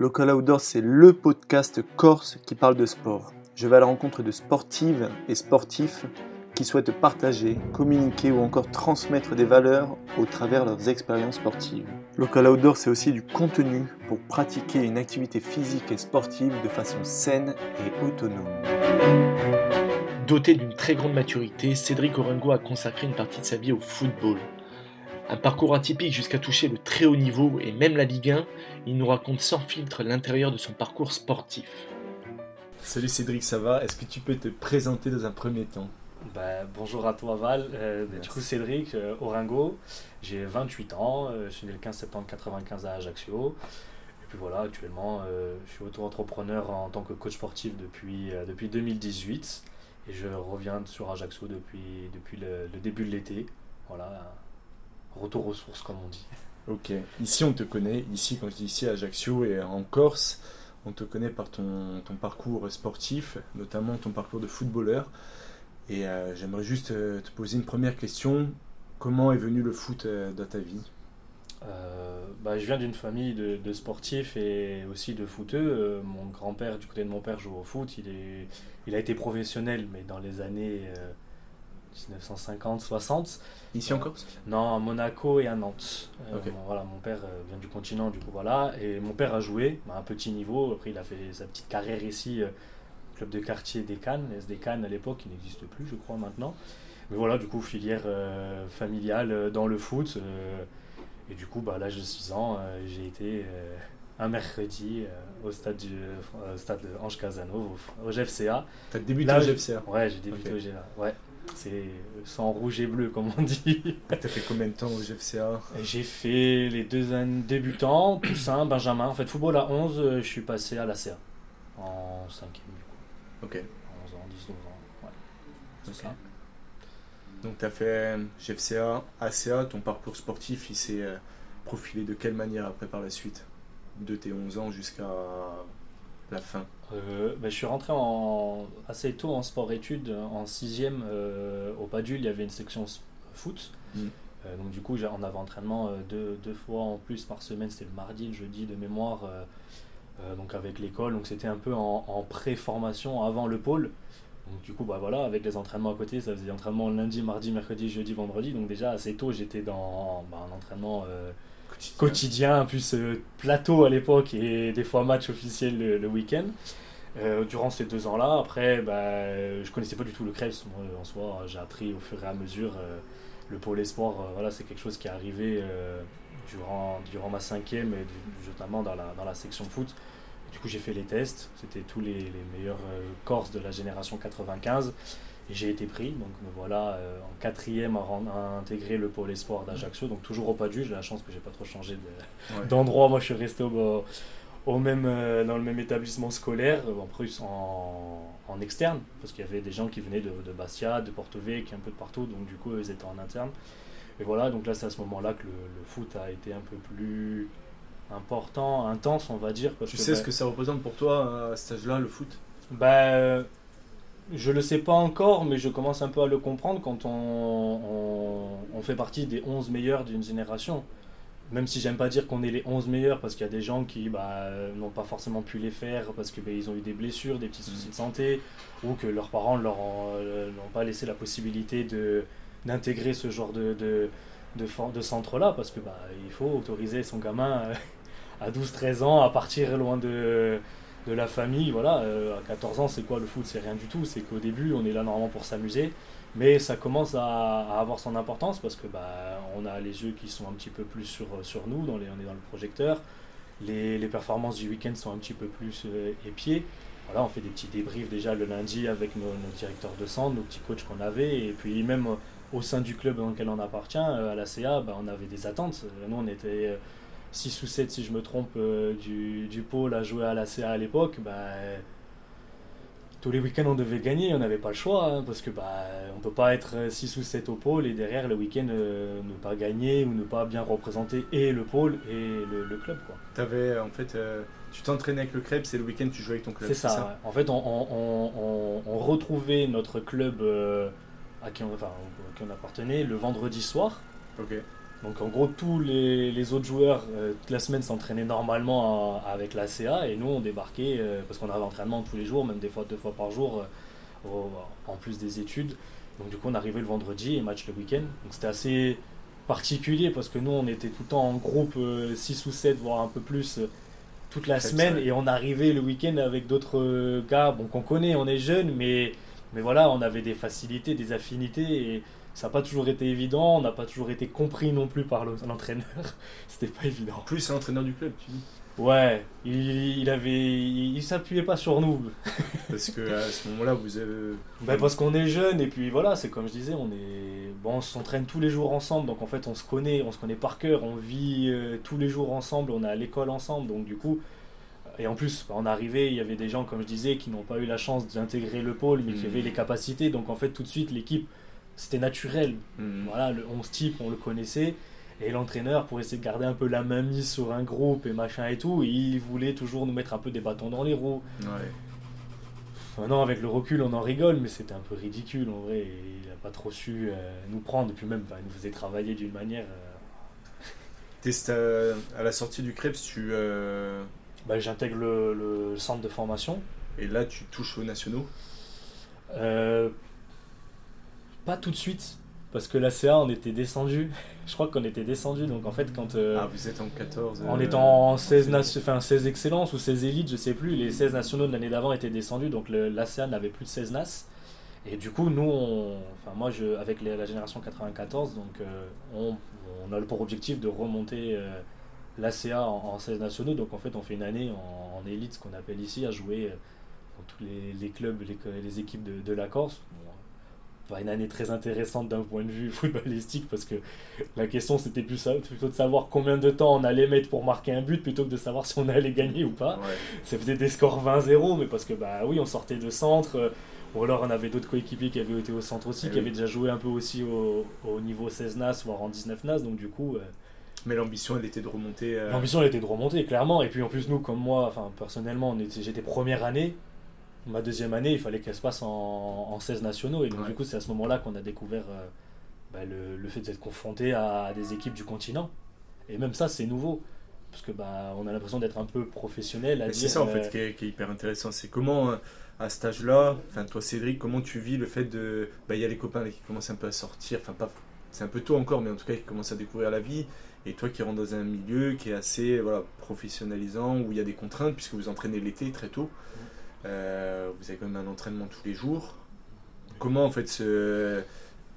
Local Outdoor, c'est le podcast corse qui parle de sport. Je vais à la rencontre de sportives et sportifs qui souhaitent partager, communiquer ou encore transmettre des valeurs au travers leurs expériences sportives. Local Outdoor, c'est aussi du contenu pour pratiquer une activité physique et sportive de façon saine et autonome. Doté d'une très grande maturité, Cédric Orengo a consacré une partie de sa vie au football. Un parcours atypique jusqu'à toucher le très haut niveau et même la Ligue 1, il nous raconte sans filtre l'intérieur de son parcours sportif. Salut Cédric, ça va? Est-ce que tu peux te présenter dans un premier temps? Bah, bonjour à toi Val, euh, du coup Cédric euh, Oringo, j'ai 28 ans, euh, je suis né le 15 septembre 95 à Ajaccio. Et puis voilà, actuellement je suis auto-entrepreneur en tant que coach sportif depuis, depuis 2018 et je reviens sur Ajaccio depuis, depuis le, début de l'été. Voilà, retour aux sources comme on dit. Ok, ici on te connaît, ici quand je dis ici à Ajaccio et en Corse, on te connaît par ton, ton parcours sportif, notamment ton parcours de footballeur. Et euh, j'aimerais juste euh, te poser une première question. Comment est venu le foot euh, dans ta vie? Bah, Je viens d'une famille de, sportifs et aussi de footeux. mon grand-père, du côté de mon père, joue au foot. Il, est, il a été professionnel, mais dans les années 1950-60. Ici en Corse? Non, à Monaco et à Nantes. voilà, mon père vient du continent, du coup, voilà. Et mon père a joué à un petit niveau. Après, il a fait sa petite carrière ici club de quartier des Cannes, SD Cannes à l'époque, qui n'existe plus, je crois, maintenant. Mais voilà, du coup, filière euh, familiale euh, dans le foot. Euh, et du coup, bah, à l'âge de 6 ans, j'ai été un mercredi au stade, du, stade Ange Casanova, au, GFCA. T'as débuté au GFCA Ouais, j'ai débuté au GFCA. Ouais. C'est sans rouge et bleu, comme on dit. T'as fait combien de temps au GFCA J'ai fait les deux années débutants, Poussin, Benjamin. En fait, football à 11, je suis passé à la CA en 5 Ok. 11 ans, 10, 12 ans. Ouais. C'est ça. Donc tu as fait GFCA, ACA, ton parcours sportif, il s'est euh, profilé de quelle manière après par la suite? De tes 11 ans jusqu'à la fin euh, ben, Je suis rentré en, assez tôt en sport-études. En 6ème, euh, au Padul, il y avait une section foot. Mm. donc du coup, on avait entraînement deux, deux, fois en plus par semaine. C'était le mardi, le jeudi de mémoire. Euh, donc avec l'école. Donc c'était un peu en, pré-formation avant le pôle. Donc du coup, bah voilà, avec les entraînements à côté, ça faisait entraînement lundi, mardi, mercredi, jeudi, vendredi. Donc déjà assez tôt, j'étais dans bah, un entraînement euh, quotidien. plus euh, plateau à l'époque et des fois match officiel le, week-end. durant ces deux ans-là, après, bah, je connaissais pas du tout le Krebs. en soi, j'ai appris au fur et à mesure le pôle espoir. voilà, c'est quelque chose qui est arrivé durant, durant ma cinquième et notamment dans la, dans la section foot. Du coup, j'ai fait les tests. C'était tous les, les meilleurs euh, Corses de la génération 95. J'ai été pris. Donc me voilà euh, en quatrième à, à, intégrer le pôle espoir d'Ajaccio. Donc toujours au Padu. J'ai la chance que j'ai pas trop changé d'endroit. Moi, je suis resté au, au même, euh, dans le même établissement scolaire, en plus en, en externe. Parce qu'il y avait des gens qui venaient de, de Bastia, de Porto Vecchio, un peu de partout. Donc du coup, ils étaient en interne. Et voilà, donc là, c'est à ce moment-là que le, le, foot a été un peu plus important, intense, on va dire. Parce tu sais ce bah que ça représente pour toi à cet âge-là, le foot? Bah, Je le sais pas encore, mais je commence un peu à le comprendre quand on, fait partie des 11 meilleurs d'une génération. Même si j'aime pas dire qu'on est les 11 meilleurs, parce qu'il y a des gens qui bah, n'ont pas forcément pu les faire parce qu'ils bah, ont eu des blessures, des petits soucis de santé, ou que leurs parents leur euh, ont, pas laissé la possibilité d'intégrer ce genre de centre-là, parce que bah, il faut autoriser son gamin euh, à 12-13 ans, à partir loin de, de la famille. Voilà, euh, à 14 ans, c'est quoi le foot? C'est rien du tout. C'est qu'au début, on est là normalement pour s'amuser. Mais ça commence à, avoir son importance parce que bah, on a les yeux qui sont un petit peu plus sur, sur nous, dans les, on est dans le projecteur. Les, les performances du week-end sont un petit peu plus euh, épiées. Voilà, on fait des petits débriefs déjà le lundi avec nos, directeurs de centre, nos petits coachs qu'on avait. Et puis même au sein du club dans lequel on appartient, euh, à la CA, bah, on avait des attentes. Nous, on était 6 ou 7 si je me trompe euh, du, du, pôle à jouer à la CA à l'époque, bah, tous les week-ends on devait gagner, on n'avait pas le choix, hein, parce que bah, on peut pas être 6 ou 7 au pôle et derrière le week-end euh, ne pas gagner ou ne pas bien représenter et le pôle et le, club. Quoi. Avais, en fait, euh, tu t'entraînais avec le club, c'est le week-end tu jouais avec ton club. C'est ça, en fait on, on, on, on, retrouvait notre club à qui, on, enfin, à qui on appartenait le vendredi soir. Ok Donc en gros, tous les, autres joueurs, toute la semaine, s'entraînaient normalement avec la CA et nous, on débarquait, parce qu'on avait entraînement tous les jours, même des fois deux fois par jour, en plus des études. Donc du coup, on arrivait le vendredi et match le week-end. Donc c'était assez particulier parce que nous, on était tout le temps en groupe 6 ou 7, voire un peu plus toute la semaine et on arrivait le week-end avec d'autres euh, gars bon, qu'on connaît, on est jeunes, mais, mais voilà, on avait des facilités, des affinités et ça n'a pas toujours été évident, on n'a pas toujours été compris non plus par l'entraîneur, c'était pas évident. Plus c'est l'entraîneur du club, tu dis Ouais, il, il avait, il, s'appuyait pas sur nous. parce que à ce moment-là, vous avez. Ben parce qu'on est jeunes et puis voilà, c'est comme je disais, on est, bon, on s'entraîne tous les jours ensemble, donc en fait on se connaît, on se connaît par cœur, on vit euh, tous les jours ensemble, on est à l'école ensemble, donc du coup, et en plus, en arrivée, il y avait des gens, comme je disais, qui n'ont pas eu la chance d'intégrer le pôle, mais qui hmm. avaient les capacités, donc en fait tout de suite l'équipe, c'était naturel. Hmm. Voilà, le 11 type, on le connaissait. Et l'entraîneur, pour essayer de garder un peu la main mise sur un groupe et machin et tout, il voulait toujours nous mettre un peu des bâtons dans les roues. Ouais. Maintenant, avec le recul, on en rigole, mais c'était un peu ridicule en vrai. Il n'a pas trop su euh, nous prendre, et puis même, il nous faisait travailler d'une manière. Euh... à la sortie du Krebs, tu. Euh, bah, J'intègre le, le, centre de formation. Et là, tu touches aux nationaux? Euh, Pas tout de suite parce que la CA, on était descendu. Je crois qu'on était descendu. Donc en fait, quand. Euh, ah, vous êtes en 14. En étant en 16, enfin, 16 excellences ou 16 élites, je sais plus. Les 16 nationaux de l'année d'avant étaient descendus. Donc l'ACA n'avait plus de 16 NAS. Et du coup, nous, enfin, moi, je, avec la génération 94, donc, euh, on, on, a pour objectif de remonter euh, l'ACA en, 16 nationaux. Donc en fait, on fait une année en, élite, ce qu'on appelle ici, à jouer dans tous les, clubs, les, les équipes de, de la Corse une année très intéressante d'un point de vue footballistique parce que la question c'était plus plutôt de savoir combien de temps on allait mettre pour marquer un but plutôt que de savoir si on allait gagner ou pas. Ça faisait des scores 20-0, mais parce que bah oui, on sortait de centre. Euh, ou alors on avait d'autres coéquipiers qui avaient été au centre aussi, eh qui avaient déjà joué un peu aussi au, niveau 16 NAS, voire en 19 NAS, donc du coup. Euh, mais l'ambition, elle était de remonter. Euh, l'ambition, elle était de remonter, clairement. Et puis en plus, nous, comme moi, enfin personnellement, j'étais première année ma deuxième année, il fallait qu'elle se passe en, 16 nationaux. Et donc, du coup, c'est à ce moment-là qu'on a découvert euh, bah, le, fait d'être confronté à des équipes du continent. Et même ça, c'est nouveau. Parce que bah, on a l'impression d'être un peu professionnel. C'est ça, en fait, euh, qui est, hyper intéressant. C'est comment, euh, à cet âge-là, toi, Cédric, comment tu vis le fait de. Bah, il y a les copains qui commencent un peu à sortir. Enfin, pas. C'est un peu tôt encore, mais en tout cas, qui commencent à découvrir la vie. Et toi qui rentres dans un milieu qui est assez voilà, professionnalisant, où il y a des contraintes, puisque vous entraînez l'été très tôt. Euh, vous avez quand même un entraînement tous les jours. Comment en fait, ce,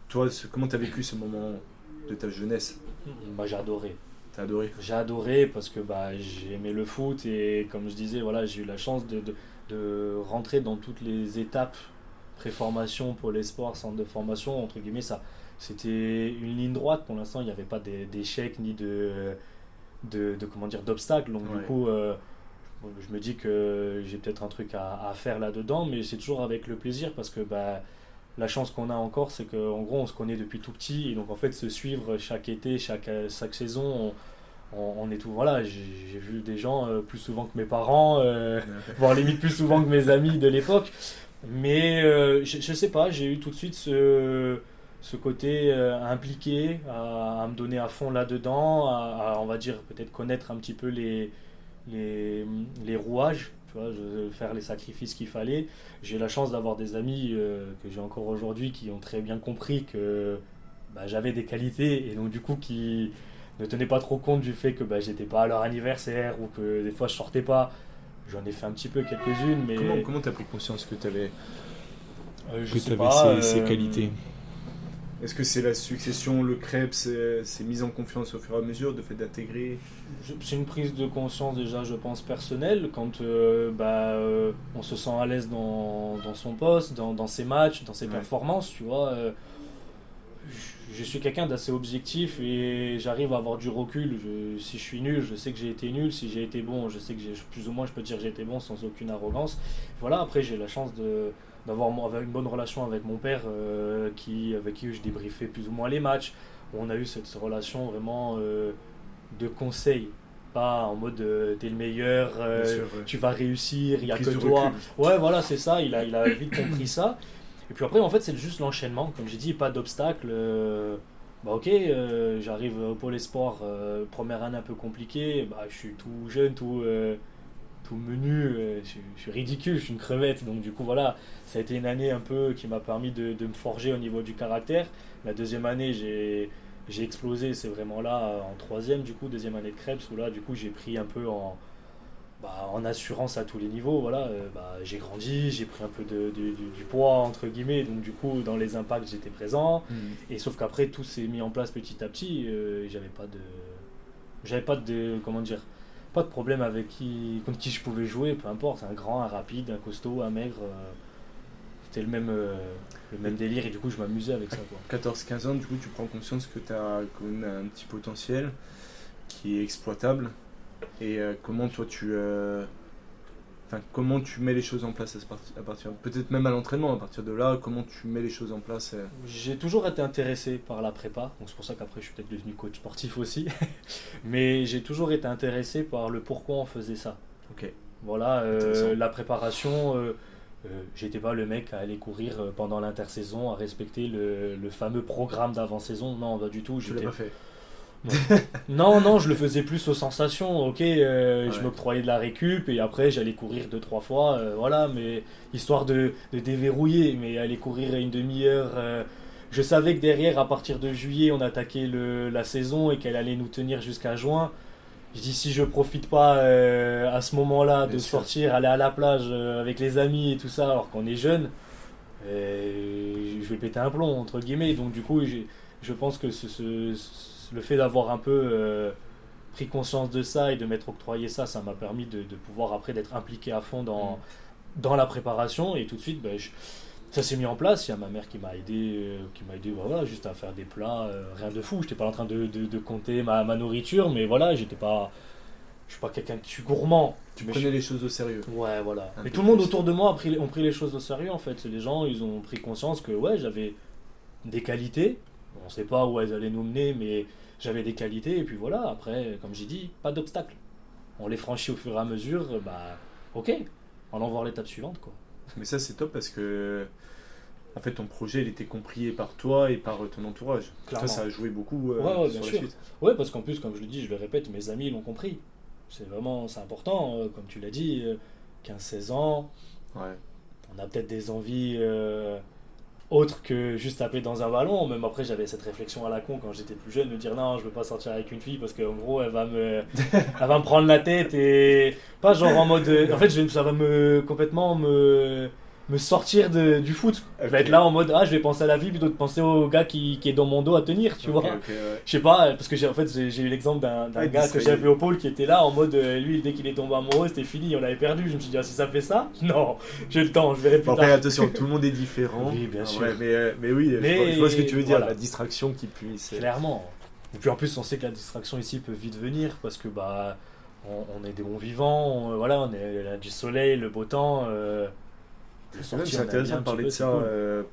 toi, ce, comment tu as vécu ce moment de ta jeunesse? Bah, J'ai adoré. T'as adoré? J'ai adoré parce que bah, j'ai aimé le foot et comme je disais, voilà, j'ai eu la chance de, de, de, rentrer dans toutes les étapes pré-formation pour les sports, centre de formation, entre guillemets, ça. C'était une ligne droite pour l'instant, il n'y avait pas d'échecs ni de, de, de, comment dire d'obstacles. Donc du coup, euh, je me dis que j'ai peut-être un truc à, faire là-dedans, mais c'est toujours avec le plaisir parce que bah, la chance qu'on a encore, c'est qu'en gros, on se connaît depuis tout petit et donc en fait, se suivre chaque été, chaque, chaque saison, on, est tout. Voilà, j'ai vu des gens euh, plus souvent que mes parents, euh, voire limite plus souvent que mes amis de l'époque, mais euh, je, ne sais pas, j'ai eu tout de suite ce ce côté impliqué, à, me donner à fond là-dedans, à, on va dire peut-être connaître un petit peu les, les, les rouages, tu vois, faire les sacrifices qu'il fallait. J'ai la chance d'avoir des amis euh, que j'ai encore aujourd'hui qui ont très bien compris que bah, j'avais des qualités et donc du coup qui ne tenaient pas trop compte du fait que bah, j'étais pas à leur anniversaire ou que des fois je sortais pas. J'en ai fait un petit peu quelques-unes, mais... Comment tu as pris conscience que tu avais, euh, je sais pas, ces, ces, euh, qualités? Est-ce que c'est la succession, le crêpe, c'est mise en confiance au fur et à mesure, de fait d'intégrer? C'est une prise de conscience déjà, je pense, personnelle, quand euh, bah, euh, on se sent à l'aise dans, dans, son poste, dans, dans, ses matchs, dans ses performances, tu vois. Euh, je, suis quelqu'un d'assez objectif et j'arrive à avoir du recul. si je suis nul, je sais que j'ai été nul. Si j'ai été bon, je sais que plus ou moins je peux dire que j'ai été bon sans aucune arrogance. Voilà, après j'ai la chance de d'avoir une bonne relation avec mon père euh, qui, avec qui je débriefais plus ou moins les matchs. On a eu cette relation vraiment euh, de conseil, pas en mode euh, t'es le meilleur, tu vas réussir, il n'y a que toi. Ouais, voilà, c'est ça, il a, il a vite compris ça. Et puis après, en fait, c'est juste l'enchaînement, comme j'ai dit, pas d'obstacle. bah ok, j'arrive au pôle espoir, première année un peu compliquée, bah, je suis tout jeune, tout, tout menu, je, suis ridicule, je suis une crevette, donc du coup voilà, ça a été une année un peu qui m'a permis de, de, me forger au niveau du caractère. La deuxième année, j'ai j'ai explosé, c'est vraiment là en troisième du coup, deuxième année de Krebs, où là du coup j'ai pris un peu en, bah, en assurance à tous les niveaux. Voilà, euh, bah, j'ai grandi, j'ai pris un peu de, du poids entre guillemets, donc du coup dans les impacts j'étais présent. Mm. Et sauf qu'après tout s'est mis en place petit à petit. Euh, j'avais pas de, j'avais pas de, comment dire, pas de problème avec qui, contre qui je pouvais jouer, peu importe, un grand, un rapide, un costaud, un maigre. Euh, c'était le même, le même délire et du coup je m'amusais avec ça. 14-15 ans, du coup tu prends conscience que tu as quand un petit potentiel qui est exploitable et euh, comment toi tu euh, enfin comment tu mets les choses en place à, partir peut-être même à l'entraînement à partir de là comment tu mets les choses en place euh? j'ai toujours été intéressé par la prépa donc c'est pour ça qu'après je suis peut-être devenu coach sportif aussi. Mais j'ai toujours été intéressé par le pourquoi on faisait ça. Ok. Voilà la préparation j'étais pas le mec à aller courir pendant l'intersaison à respecter le, le fameux programme d'avant-saison. Non pas du tout je l'ai pas fait non, non, je le faisais plus aux sensations. Ok, euh, je me croyais de la récup et après j'allais courir deux trois fois, euh, voilà, mais histoire de, déverrouiller. Mais aller courir une demi-heure, euh, je savais que derrière, à partir de juillet, on attaquait le, la saison et qu'elle allait nous tenir jusqu'à juin. Je dis si je profite pas à ce moment-là de sortir, aller à la plage avec les amis et tout ça, alors qu'on est jeune, je vais péter un plomb entre guillemets. Donc du coup, je pense que ce le fait d'avoir un peu euh, pris conscience de ça et de m'être octroyé ça, ça m'a permis de, pouvoir après d'être impliqué à fond dans, mm. dans la préparation et tout de suite, ben, ça s'est mis en place. Il y a ma mère qui m'a aidé, euh, qui m'a aidé voilà, juste à faire des plats, euh, rien de fou. J'étais pas en train de, de, compter ma, ma, nourriture, mais voilà, j'étais pas. Je suis pas quelqu'un qui suis gourmand. Tu prenais les choses au sérieux. Ouais, voilà. mais tout le monde autour de moi a pris, ont pris les choses au sérieux en fait. Les gens, ils ont pris conscience que ouais, j'avais des qualités. On sait pas où elles allaient nous mener, mais j'avais des qualités, et puis voilà, après, comme j'ai dit, pas d'obstacle. On les franchit au fur et à mesure, bah, ok, allons voir l'étape suivante, quoi. Mais ça, c'est top parce que, en fait, ton projet, il était compris par toi et par ton entourage. Ça, ça a joué beaucoup euh, ouais, sur la suite. Ouais, parce qu'en plus, comme je le dis, je le répète, mes amis l'ont compris. C'est vraiment, c'est important, euh, comme tu l'as dit, 15-16 euh, ans. Ouais. On a peut-être des envies autre que juste taper dans un ballon. Même après, j'avais cette réflexion à la con quand j'étais plus jeune, me dire non, je veux pas sortir avec une fille parce qu'en gros, elle va me, elle va me prendre la tête et pas genre en mode, en fait, je, ça va me complètement me me sortir de, du foot. Je vais être là en mode ah je vais penser à la vie plutôt que de penser au gars qui, qui est dans mon dos à tenir, tu vois. Je sais pas parce que j'ai en fait j'ai eu l'exemple d'un gars que j'avais au pôle qui était là en mode euh, lui dès qu'il est tombé amoureux c'était fini, on l'avait perdu. Je me suis dit ah, si ça fait ça, non, j'ai le temps, je verrai plus Après attention, tout le monde est différent. Oui, bien sûr. mais, euh, mais oui, je, vois, ce que tu veux dire, la distraction qui puisse. Clairement. Et puis en plus on sait que la distraction ici peut vite venir parce que bah on, est des bons vivants, voilà, on est a du soleil, le beau temps. Euh, c'est intéressant de parler de ça, euh,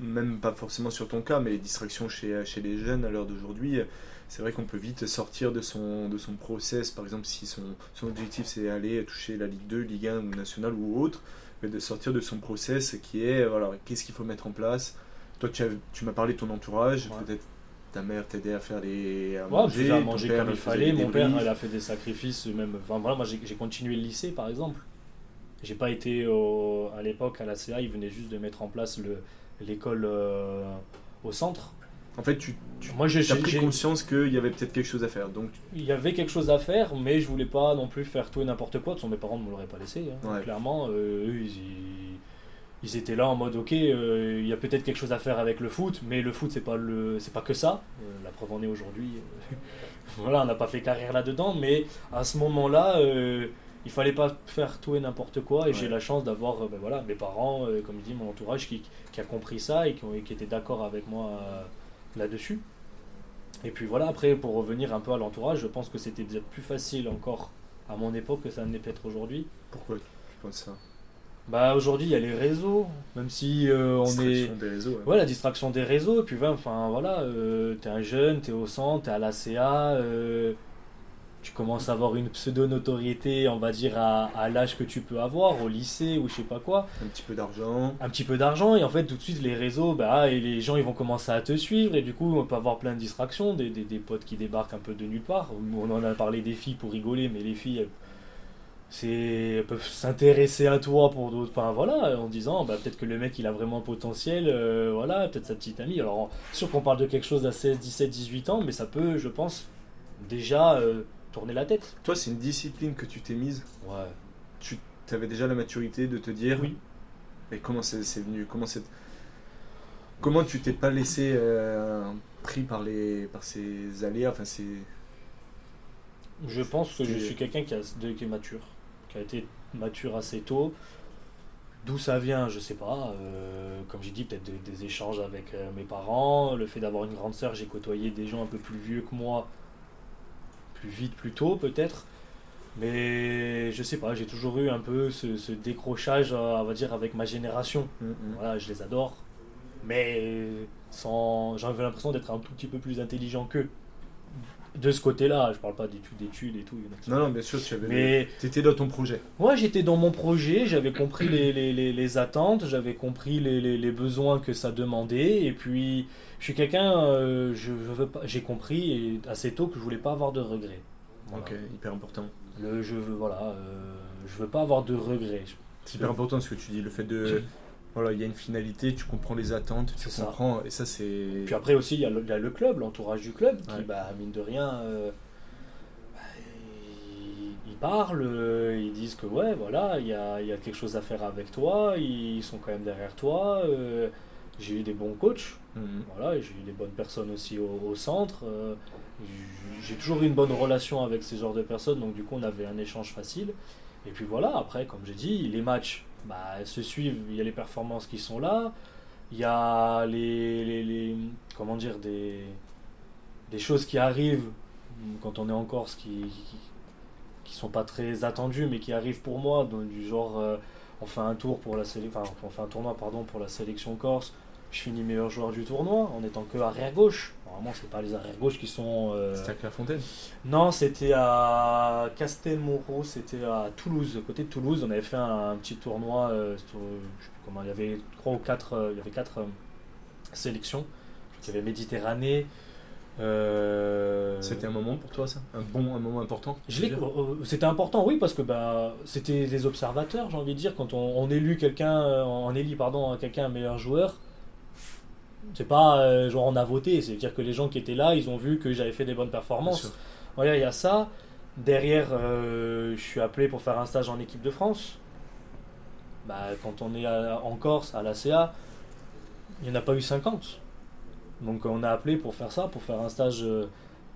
même pas forcément sur ton cas, mais les distractions chez, chez les jeunes à l'heure d'aujourd'hui. C'est vrai qu'on peut vite sortir de son, de son process, par exemple si son, son objectif c'est aller toucher la Ligue 2, Ligue 1 ou Nationale ou autre, mais de sortir de son process qui est, voilà, qu'est-ce qu'il faut mettre en place? Toi tu, tu m'as parlé de ton entourage, peut-être ta mère t'aidait à faire les à manger, à manger comme il fallait. Mon père, elle a fait des sacrifices, même. Enfin voilà, moi j'ai continué le lycée par exemple. J'ai pas été à l'époque à la CA, ils venaient juste de mettre en place l'école euh, au centre. En fait, tu, tu Moi, j'ai pris conscience qu'il y avait peut-être quelque chose à faire. Donc... Il y avait quelque chose à faire, mais je voulais pas non plus faire tout et n'importe quoi. De toute mes parents ne me l'auraient pas laissé. Hein. Clairement, euh, eux, ils, étaient là en mode ok, euh, il y a peut-être quelque chose à faire avec le foot, mais le foot, c'est pas, le, pas que ça. la preuve en est aujourd'hui. voilà, on n'a pas fait carrière là-dedans, mais à ce moment-là il fallait pas faire tout et n'importe quoi et j'ai la chance d'avoir euh, ben voilà, mes parents, euh, comme je dis, mon entourage qui, qui, a compris ça et qui, qui était d'accord avec moi euh, là-dessus. Et puis voilà, après pour revenir un peu à l'entourage, je pense que c'était peut-être plus facile encore à mon époque que ça ne l'est peut-être aujourd'hui. Pourquoi tu penses ça? Bah aujourd'hui il y a les réseaux, même si on est des réseaux, ouais. la distraction des réseaux. Et puis enfin voilà, t'es un jeune, t'es au centre, t'es à l'ACA, tu commences à avoir une pseudo-notoriété, on va dire, à, à l'âge que tu peux avoir, au lycée ou je sais pas quoi. Un petit peu d'argent. Un petit peu d'argent, et en fait, tout de suite, les réseaux, bah, et les gens, ils vont commencer à te suivre, et du coup, on peut avoir plein de distractions, des, des, des potes qui débarquent un peu de nulle part. On en a parlé des filles pour rigoler, mais les filles, elles, c'est, elles peuvent s'intéresser à toi pour d'autres. Enfin, voilà, en disant, bah, peut-être que le mec, il a vraiment un potentiel, euh, voilà, peut-être sa petite amie. Alors, sûr qu'on parle de quelque chose à 16, 17, 18 ans, mais ça peut, je pense, déjà. euh, tourner la tête. Toi, c'est une discipline que tu t'es mise. Ouais. Tu avais déjà la maturité de te dire. Oui. Mais comment c'est venu Comment c'est Comment tu t'es pas laissé euh, pris par les par ces aléas Enfin, c'est. Je pense que je suis quelqu'un qui, a- qui est mature, qui a été mature assez tôt. D'où ça vient, je sais pas. euh, comme j'ai dit, peut-être des, des échanges avec euh, mes parents, le fait d'avoir une grande sœur, j'ai côtoyé des gens un peu plus vieux que moi, plus vite, plus tôt peut-être. Mais je sais pas, j'ai toujours eu un peu ce, ce décrochage, euh, on va dire, avec ma génération. Mm, mm. Voilà, je les adore. Mais sans, j'avais l'impression d'être un tout petit peu plus intelligent qu'eux. De ce côté-là, je parle pas d'études, d'études et tout. Non, non, bien sûr, tu avais. Mais T'étais dans ton projet. moi, j'étais dans mon projet, j'avais compris les, les, les, les attentes, j'avais compris les, les, les besoins que ça demandait. Et puis, je suis quelqu'un, euh, je, je veux pas, j'ai compris et assez tôt que je voulais pas avoir de regrets. Voilà. Ok, hyper important. Le, je veux, voilà, euh, je veux pas avoir de regrets. C'est hyper important ce que tu dis, le fait de. Voilà, il y a une finalité, tu comprends les attentes, tu ça. comprends, et ça c'est. Puis après aussi, il y, a le, il y a le club, l'entourage du club, qui, Ouais. bah, mine de rien, euh, bah, ils, ils parlent, euh, ils disent que ouais, voilà, il y a, il y a quelque chose à faire avec toi, ils sont quand même derrière toi. euh, j'ai eu des bons coachs, Mhm. voilà, j'ai eu des bonnes personnes aussi au, au centre. j'ai toujours eu une bonne relation avec ces genres de personnes, donc du coup, on avait un échange facile. Et puis voilà, après, comme j'ai dit, les matchs bah, elles se suivent, il y a les performances qui sont là, il y a les, comment dire, des, des choses qui arrivent quand on est en Corse qui, qui, sont pas très attendues, mais qui arrivent pour moi, donc, du genre, euh, on fait un tour pour la enfin, on fait un tournoi pardon, pour la sélection Corse, je finis meilleur joueur du tournoi en étant que arrière gauche. Normalement, c'est pas les arrière gauches qui sont. euh, C'était à Clairefontaine. non, c'était à Castelmoreau, c'était à Toulouse, côté de Toulouse. On avait fait un, un petit tournoi, euh, sur- je sais plus comment, il y avait trois ou quatre, euh, il y avait quatre sélections. Il y avait Méditerranée. C'était un moment pour toi, ça? Un bon, un moment important C'était important, oui, parce que bah, c'était les observateurs, j'ai envie de dire. Quand on, on élu quelqu'un, on élit pardon, quelqu'un meilleur joueur, c'est pas euh, genre on a voté, c'est-à-dire que les gens qui étaient là, ils ont vu que j'avais fait des bonnes performances. Voilà, il y a ça. Derrière, euh, je suis appelé pour faire un stage en équipe de France. Bah, quand on est à- en Corse, à l'ACA, il n'y en a pas eu 50. Donc on a appelé pour faire ça, pour faire un stage euh,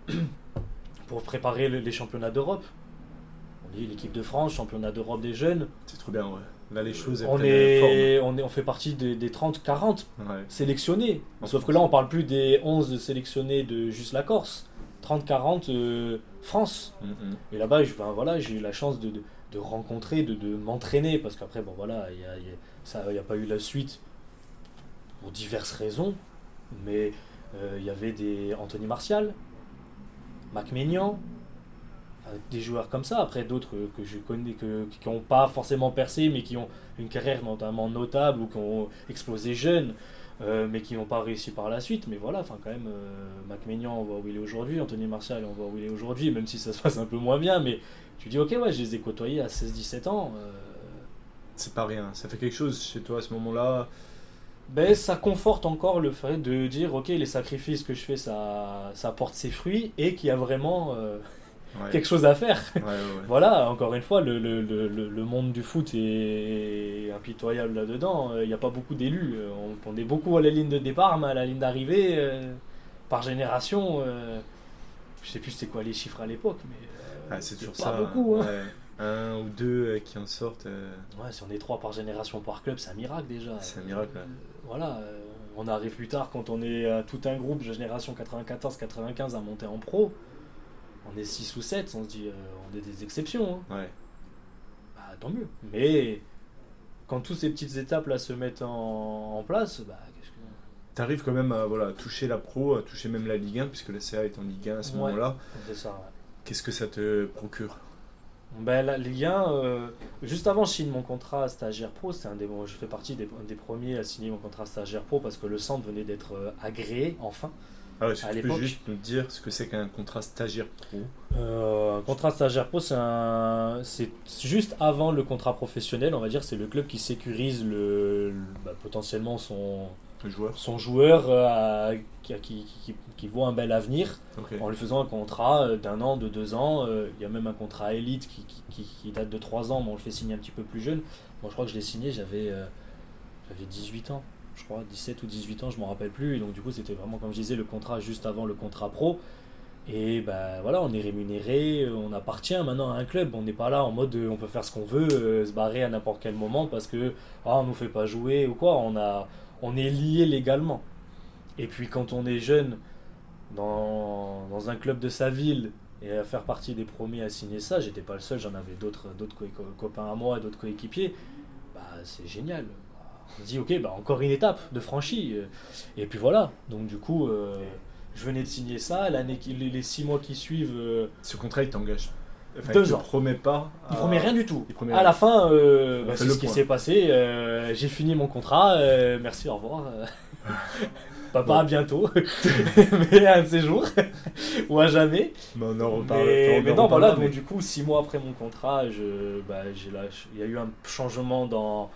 pour préparer le- les championnats d'Europe. On dit l'équipe de France, championnat d'Europe des jeunes. C'est trop bien, ouais. Là, les choses, elles On, est, on, est, on fait partie des, des 30-40 forme. Ouais. sélectionnés. En Sauf que là, on parle plus des 11 sélectionnés de juste la Corse. 30-40 euh, France. Mhm. Et là-bas, je- ben, voilà, j'ai eu la chance de, de, de rencontrer, de, de m'entraîner, parce qu'après, bon voilà, il n'y a, y a- ça- y a pas eu la suite pour diverses raisons, mais euh, il y avait des Anthony Martial, Mac Maignan, des joueurs comme ça, après d'autres euh, que je connais, que, qui n'ont pas forcément percé, mais qui ont une carrière notamment notable, ou qui ont explosé jeunes, euh, mais qui n'ont pas réussi par la suite. Mais voilà, enfin quand même, euh, Mac Maignan, on voit où il est aujourd'hui, Anthony Martial, on voit où il est aujourd'hui, même si ça se passe un peu moins bien, mais tu dis ok, ouais, je les ai côtoyés à 16-17 ans. euh, C'est pas rien. Ça fait quelque chose chez toi à ce moment-là. ben, ça conforte encore le fait de dire ok, les sacrifices que je fais, ça, ça porte ses fruits et qu'il y a vraiment euh, Ouais. quelque chose à faire. Ouais. Voilà, encore une fois, le, le, le, le- monde du foot est impitoyable là-dedans. Euh, Il n'y a pas beaucoup d'élus. Euh, On, on est beaucoup à la ligne de départ, mais à la ligne d'arrivée, euh, par génération, euh, je sais plus c'était quoi les chiffres à l'époque, mais euh, Ah, c'est toujours pas ça. beaucoup. Hein. ouais. Un ou deux qui en sortent. Ouais, si on est trois par génération par club, c'est un miracle déjà. C'est un miracle, voilà, on arrive plus tard quand on est euh, tout un groupe, génération 94-95 à monter en pro. On est 6 ou 7, on se dit, euh, on est des exceptions. hein. Ouais. Bah, tant mieux. Mais quand toutes ces petites étapes là se mettent en, en place, bah, qu'est-ce que. T'arrives quand même à voilà, toucher la pro, à toucher même la Ligue 1, puisque la CA est en Ligue 1 à ce Ouais. moment-là. C'est ça, ouais. Qu'est-ce que ça te procure? Ben, la Ligue 1, euh, juste avant je signe mon contrat stagiaire pro, c'est un des, bon, je fais partie des, des, premiers à signer mon contrat stagiaire pro parce que le centre venait d'être euh, agréé enfin. Ah ouais, tu peux juste nous dire ce que c'est qu'un contrat stagiaire pro. Euh, Un contrat stagiaire pro, c'est un... juste avant le contrat professionnel, on va dire, c'est le club qui sécurise le, bah, potentiellement son, joueur, son joueur euh, qui, qui, qui, voit un bel avenir. En lui faisant un contrat euh, d'un an, de deux ans. Il y a même un contrat élite qui, date de trois ans, mais on le fait signer un petit peu plus jeune. Moi, je crois que je l'ai signé, j'avais j'avais 18 ans je crois, 17 ou 18 ans, je m'en rappelle plus. Et donc, du coup, c'était vraiment, comme je disais, le contrat juste avant le contrat pro. Et ben voilà, on est rémunéré, on appartient maintenant à un club. On n'est pas là en mode on peut faire ce qu'on veut, euh, se barrer à n'importe quel moment parce que ah, on nous fait pas jouer ou quoi. On, a, on est lié légalement. Et puis quand on est jeune dans, dans un club de sa ville et à faire partie des premiers à signer ça, j'étais pas le seul, j'en avais d'autres copains à moi, d'autres coéquipiers. Bah, c'est génial on se dit ok bah encore une étape de franchie et puis voilà donc du coup euh, je venais de signer ça l'année les, six mois qui suivent euh, ce contrat il t'engage deux ans promet pas il promet rien du tout à la fin euh, bah, c'est ce qui s'est passé j'ai fini mon contrat merci au revoir Papa, à bientôt. mais un de ces jours. ou à jamais. Mais on en reparle. Mais, non, voilà, donc du coup, six mois après mon contrat, je, bah, il y a eu un changement dans,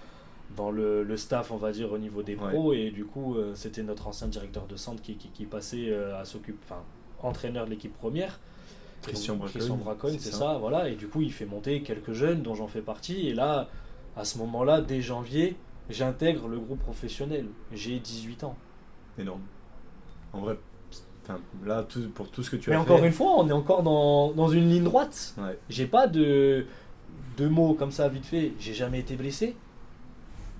dans le, staff, on va dire, au niveau des pros. Et du coup, euh, c'était notre ancien directeur de centre qui, qui, passait euh, à s'occuper, enfin, entraîneur de l'équipe première. Christian Bracogne. c'est ça. voilà. Et du coup, il fait monter quelques jeunes dont j'en fais partie. Et là, à ce moment-là, dès janvier, j'intègre le groupe professionnel. J'ai 18 ans. Énorme. En vrai, là, tout, pour tout ce que tu as Mais encore une fois, on est encore dans, dans une ligne droite. J'ai pas de, de mots comme ça vite fait. J'ai jamais été blessé.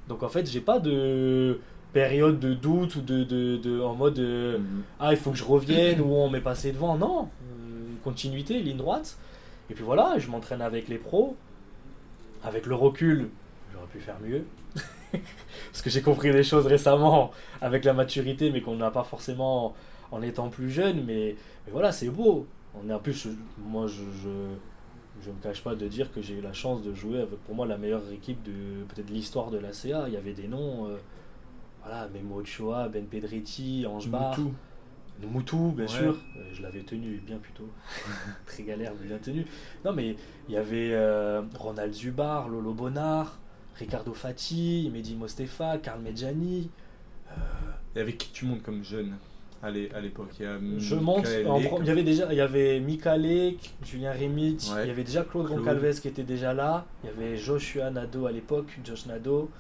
Donc en fait, j'ai pas de période de doute ou de, de, en mode euh, mhm. ah il faut que je revienne ou on m'est passé devant. Non, euh, continuité, ligne droite. Et puis voilà, je m'entraîne avec les pros. Avec le recul, j'aurais pu faire mieux. Parce que j'ai compris des choses récemment avec la maturité, mais qu'on n'a pas forcément en étant plus jeune. Mais, mais voilà, c'est beau. On est en plus, moi je je ne me cache pas de dire que j'ai eu la chance de jouer avec pour moi la meilleure équipe de peut-être l'histoire de la CA. Il y avait des noms, euh, voilà, Memo Ochoa, Ben Pedretti, Ange Bar. Moutou, bien sûr, euh, je l'avais tenu bien plutôt. Très galère, mais bien tenu. Non, mais il y avait euh, Ronald Zubar, Lolo Bonnard, Ricardo Fati, Mehdi Mostefa, Karl Medjani. Et avec qui tu montes comme jeune? À l'époque. Je monte. il y avait déjà, il y avait Julien Remich, il y avait déjà Claude, Roncalves qui était déjà là. Il y avait Joshua Nado à l'époque, Josh Nado.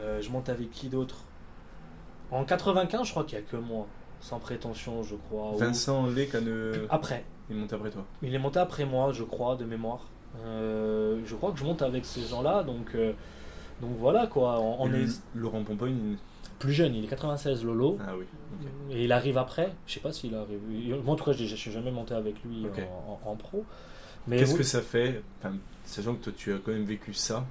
Euh, je monte avec qui d'autre? En 95, je crois qu'il n'y a que moi, sans prétention, je crois. Vincent Lé, Après. Il est monté après toi. Il est monté après moi, je crois, de mémoire. Euh, je crois que je monte avec ces gens-là, donc, euh, donc voilà quoi. On, est... Laurent Pompogne, plus jeune, il est 96 Lolo. Ah oui. Et il arrive après. Je sais pas s'il arrive. Moi, en tout cas, je ne suis jamais monté avec lui en, pro. Mais Qu'est-ce que ça fait, sachant que toi, tu as quand même vécu ça,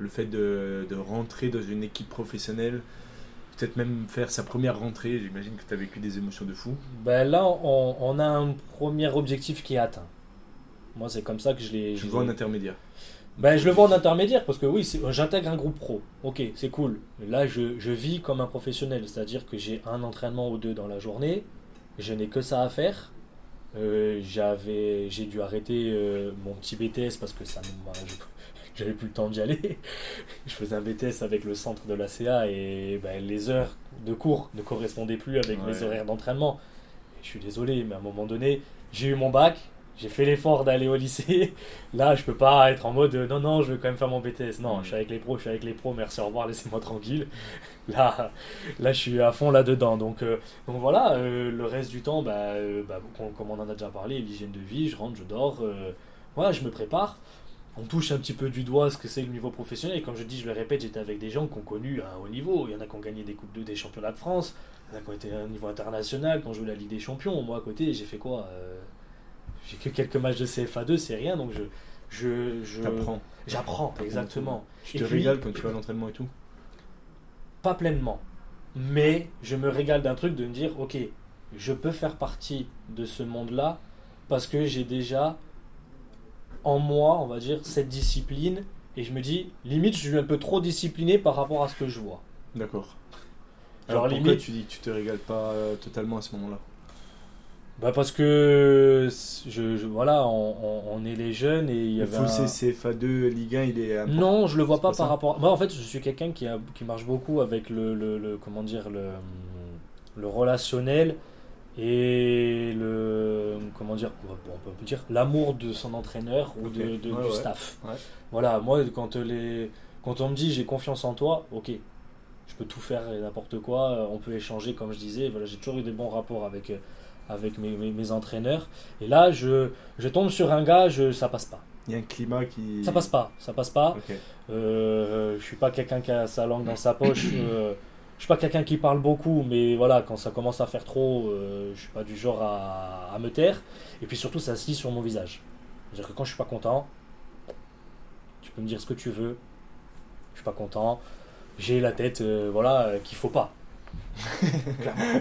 le fait de, de rentrer dans une équipe professionnelle, peut-être même faire sa première rentrée, j'imagine que tu as vécu des émotions de fou. Ben là, on, on, a un premier objectif qui est atteint. Moi, c'est comme ça que je l'ai. Je vois un intermédiaire. Ben, je le vois en intermédiaire parce que oui, j'intègre un groupe pro. Ok, c'est cool. Là, je, je, vis comme un professionnel, c'est-à-dire que j'ai un entraînement ou deux dans la journée. Je n'ai que ça à faire. Euh, j'avais, j'ai dû arrêter euh, mon petit BTS parce que ça, j'avais plus le temps d'y aller. je faisais un BTS avec le centre de la CA et ben, les heures de cours ne correspondaient plus avec mes horaires d'entraînement. Je suis désolé, mais à un moment donné, j'ai eu mon bac, j'ai fait l'effort d'aller au lycée. Là, je peux pas être en mode non, non, je veux quand même faire mon BTS. Non, je suis avec les pros, je suis avec les pros, merci, au revoir, laissez-moi tranquille. Là, là, je suis à fond là-dedans. Donc, euh, donc voilà, euh, le reste du temps, bah, euh, bah, comme on en a déjà parlé, l'hygiène de vie, je rentre, je dors, voilà, je me prépare. On touche un petit peu du doigt ce que c'est le niveau professionnel. Et comme je dis, je le répète, j'étais avec des gens qui ont connu un haut niveau. Il y en a qui ont gagné des Coupes de, des championnats de France, il y en a qui ont été à un niveau international, qui ont joué la Ligue des Champions. Moi, à côté, j'ai fait quoi j'ai que quelques matchs de CFA2, c'est rien, donc je. je, je J'apprends, exactement. Tu te régales quand tu vas à l'entraînement et tout Pas pleinement. Mais je me régale d'un truc de me dire, ok, je peux faire partie de ce monde-là parce que j'ai déjà en moi, on va dire, cette discipline. Et je me dis, limite, je suis un peu trop discipliné par rapport à ce que je vois. D'accord. Genre, Alors pourquoi limite- tu dis que tu te régales pas euh, totalement à ce moment-là Bah parce que je, je- voilà, on, on- on est les jeunes et il y avait fossé un- CFA2 Ligue 1, il est important. Non, je le vois pas pas par rapport. Moi, en fait, je suis quelqu'un qui, a- qui marche beaucoup avec le, le- le- comment dire le, le relationnel et le comment dire on peut dire l'amour de son entraîneur ou de, de- Ouais, du ouais. staff. Ouais. Voilà, moi quand les quand on me dit j'ai confiance en toi, ok, je peux tout faire et n'importe quoi, on peut échanger comme je disais. Voilà, j'ai toujours eu des bons rapports avec euh, avec mes, mes- mes entraîneurs. Et là, je, je tombe sur un gars, je, ça passe pas. Il y a un climat qui. Ça passe pas, ça passe pas. Ok. Euh, je suis pas quelqu'un qui a sa langue dans sa poche. euh, je suis pas quelqu'un qui parle beaucoup, mais voilà, quand ça commence à faire trop, euh, je suis pas du genre à, à me taire. Et puis surtout, ça se lit sur mon visage. C'est-à-dire que quand je suis pas content, tu peux me dire ce que tu veux. Je suis pas content. J'ai la tête, euh, voilà, euh, qu'il faut pas. Clairement.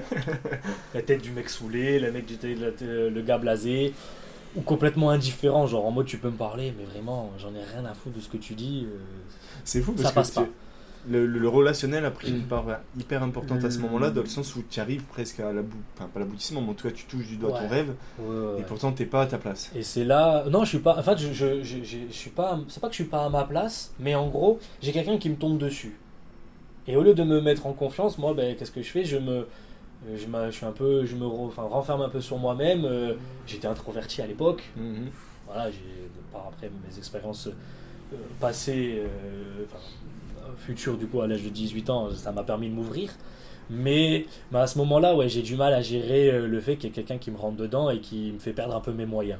la tête du mec saoulé, le mec du le, le gars blasé, ou complètement indifférent, genre en mode tu peux me parler, mais vraiment, j'en ai rien à foutre de ce que tu dis. euh, C'est fou Ça parce passe que pas. Le, le- le relationnel a pris une part hyper importante à ce Mm. moment-là, dans le sens où tu arrives presque à la bout, enfin pas l'aboutissement, mais en tout cas tu touches du doigt ton rêve, Ouais, ouais, et pourtant t'es pas à ta place. Et c'est là. Non, je suis pas. En fait, je, je, je, je- je suis pas. C'est pas que je suis pas à ma place, mais en gros, j'ai quelqu'un qui me tombe dessus. Et au lieu de me mettre en confiance, moi, ben, qu'est-ce que je fais? Je me. Je, je suis un peu, je me enfin, renferme un peu sur moi-même. euh, J'étais introverti à l'époque. Mhm. Voilà, j'ai par après mes expériences euh, passées, euh, enfin, futures du coup à l'âge de 18 ans, ça m'a permis de m'ouvrir. Mais, mais à ce moment-là, ouais, j'ai du mal à gérer le fait qu'il y ait quelqu'un qui me rentre dedans et qui me fait perdre un peu mes moyens.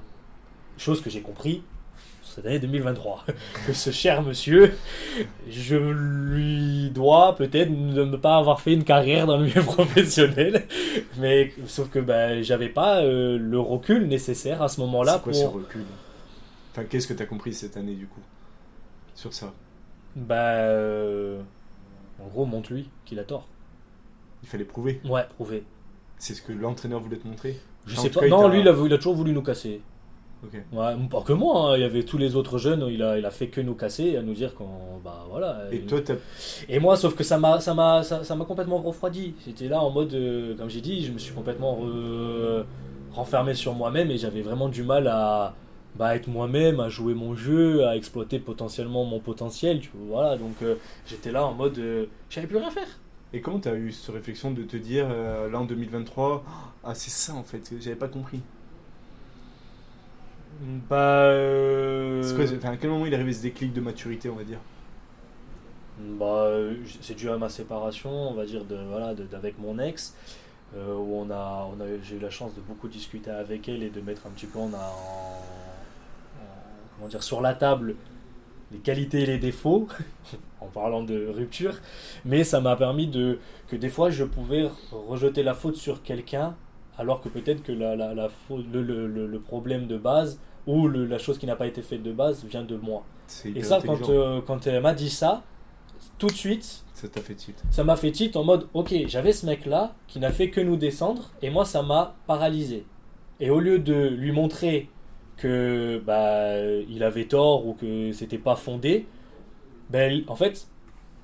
Chose que j'ai compris cette année 2023. que ce cher monsieur, je lui dois peut-être de ne pas avoir fait une carrière dans le milieu professionnel. Mais sauf que ben, j'avais pas euh, le recul nécessaire à ce moment-là C'est quoi pour. ce recul? Enfin, qu'est-ce que t'as compris cette année du coup? Sur ça? Bah, euh, en gros, montre-lui qu'il a tort. Il fallait prouver. Ouais, prouver. C'est ce que l'entraîneur voulait te montrer? Je En sais pas. cas, non, lui, il a, voulu- il a toujours voulu nous casser. Ok. Ouais, pas que moi. hein. Il y avait tous les autres jeunes. Il a, il a fait que nous casser, et à nous dire qu'on, bah voilà. Et il- toi, t'as Et moi, sauf que ça m'a, ça m'a, ça, ça m'a complètement refroidi. J'étais là en mode, euh, comme j'ai dit, je me suis complètement re- renfermé sur moi-même et j'avais vraiment du mal à bah, être moi-même, à jouer mon jeu, à exploiter potentiellement mon potentiel. Tu vois, voilà, donc euh, j'étais là en mode, euh, j'avais plus rien à faire. Et comment t'as eu cette réflexion de te dire, là en 2023, ah c'est ça en fait, j'avais pas compris. Bah, euh, C'est quoi, enfin, à quel moment il est arrivé ce déclic de maturité, on va dire? Bah, euh, c'est dû à ma séparation, on va dire, de, voilà, de- d'avec mon ex, euh, où on a, on a, j'ai eu la chance de beaucoup discuter avec elle et de mettre un petit peu en, en- en- comment dire, sur la table les qualités et les défauts, en parlant de rupture, mais ça m'a permis de, que des fois je pouvais rejeter la faute sur quelqu'un, alors que peut-être que la, la, la faute, le, le, le- le problème de base, ou le- la chose qui n'a pas été faite de base, vient de moi. Et ça, quand, euh, quand elle m'a dit ça, tout de suite, Ça t'a fait tilt. ça m'a fait tilt en mode ok, j'avais ce mec-là qui n'a fait que nous descendre, et moi, ça m'a paralysé. Et au lieu de lui montrer que bah, il avait tort ou que c'était pas fondé, ben, en fait,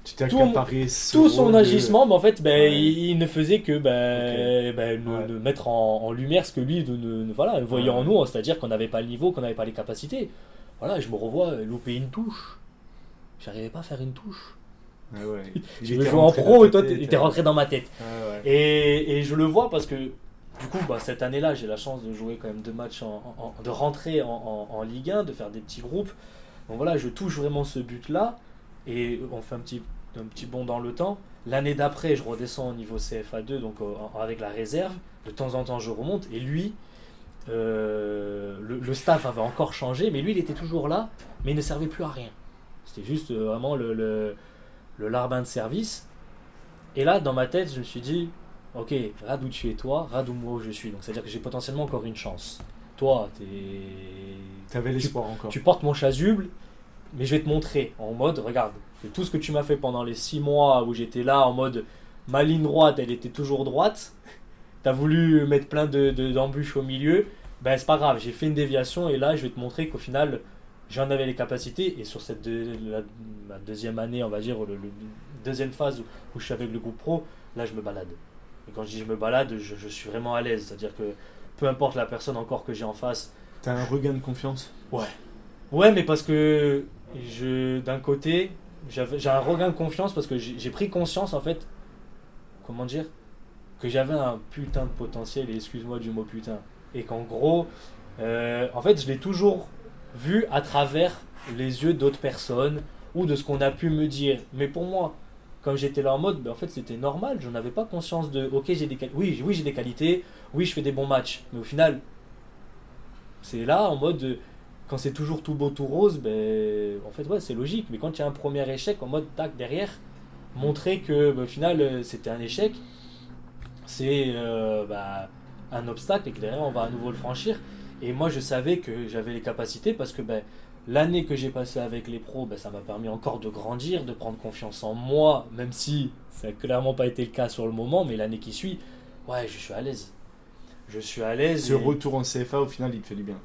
Tu t'es Tout- tout son de- agissement, ben, en fait, ben, Ouais. il, ne faisait que ben, ben, ne, Ouais. ne mettre en, en lumière ce que lui ne, ne- ne- voilà, voyait Ouais. en nous, c'est-à-dire qu'on n'avait pas le niveau, qu'on n'avait pas les capacités. Voilà, je me revois euh, louper une touche. J'arrivais pas à faire une touche. Je était jouer en pro et toi, t'es euh. rentré dans ma tête. Ah. Et, et je le vois parce que, du coup, bah, cette année-là, j'ai la chance de jouer quand même deux matchs, en, en- de rentrer en, en- en Ligue 1, de faire des petits groupes. Donc voilà, je touche vraiment ce but-là. Et on fait un petit, un petit bond dans le temps. L'année d'après, je redescends au niveau CFA2, donc euh, avec la réserve. De temps en temps, je remonte. Et lui, euh, le, le staff avait encore changé, mais lui, il était toujours là, mais il ne servait plus à rien. C'était juste euh, vraiment le, le, le larbin de service. Et là, dans ma tête, je me suis dit, ok, Radou tu es toi, Radou moi où je suis? Donc c'est-à-dire que j'ai potentiellement encore une chance. Toi, t'es... T'avais l'espoir encore. tu portes mon chasuble, mais je vais te montrer en mode, regarde, que tout ce que tu m'as fait pendant les six mois où j'étais là en mode, ma ligne droite, elle était toujours droite. T'as voulu mettre plein de, de- d'embûches au milieu. Ben c'est pas grave, j'ai fait une déviation et là je vais te montrer qu'au final, j'en avais les capacités. Et sur cette la, deuxième année, on va dire, le, deuxième phase où, où, je suis avec le groupe pro, là, je me balade. Et quand je dis je me balade, je, je suis vraiment à l'aise. C'est-à-dire que peu importe la personne encore que j'ai en face. T'as un regain de confiance? Ouais. Ouais, mais parce que d'un côté, j'ai un regain de confiance parce que j'ai pris conscience, en fait, comment dire, que j'avais un putain de potentiel, et excuse-moi du mot putain. Et qu'en gros, euh, en fait, je l'ai toujours vu à travers les yeux d'autres personnes ou de ce qu'on a pu me dire. Mais pour moi, comme j'étais là en mode, ben en fait, c'était normal. J'en avais pas conscience de, ok, j'ai des oui, oui, j'ai des qualités, oui, je fais des bons matchs. Mais au final, c'est là en mode, quand c'est toujours tout beau, tout rose, ben, en fait, ouais, c'est logique. Mais quand il y a un premier échec, en mode, tac, derrière, montrer que, ben, au final, euh, c'était un échec, c'est euh, ben, un obstacle et que derrière, on va à nouveau le franchir. Et moi, je savais que j'avais les capacités parce que ben, l'année que j'ai passée avec les pros, ben, ça m'a permis encore de grandir, de prendre confiance en moi, même si ça n'a clairement pas été le cas sur le moment, mais l'année qui suit, ouais, je suis à l'aise. Je suis à l'aise. Ce retour en CFA, au final, il te fait du bien.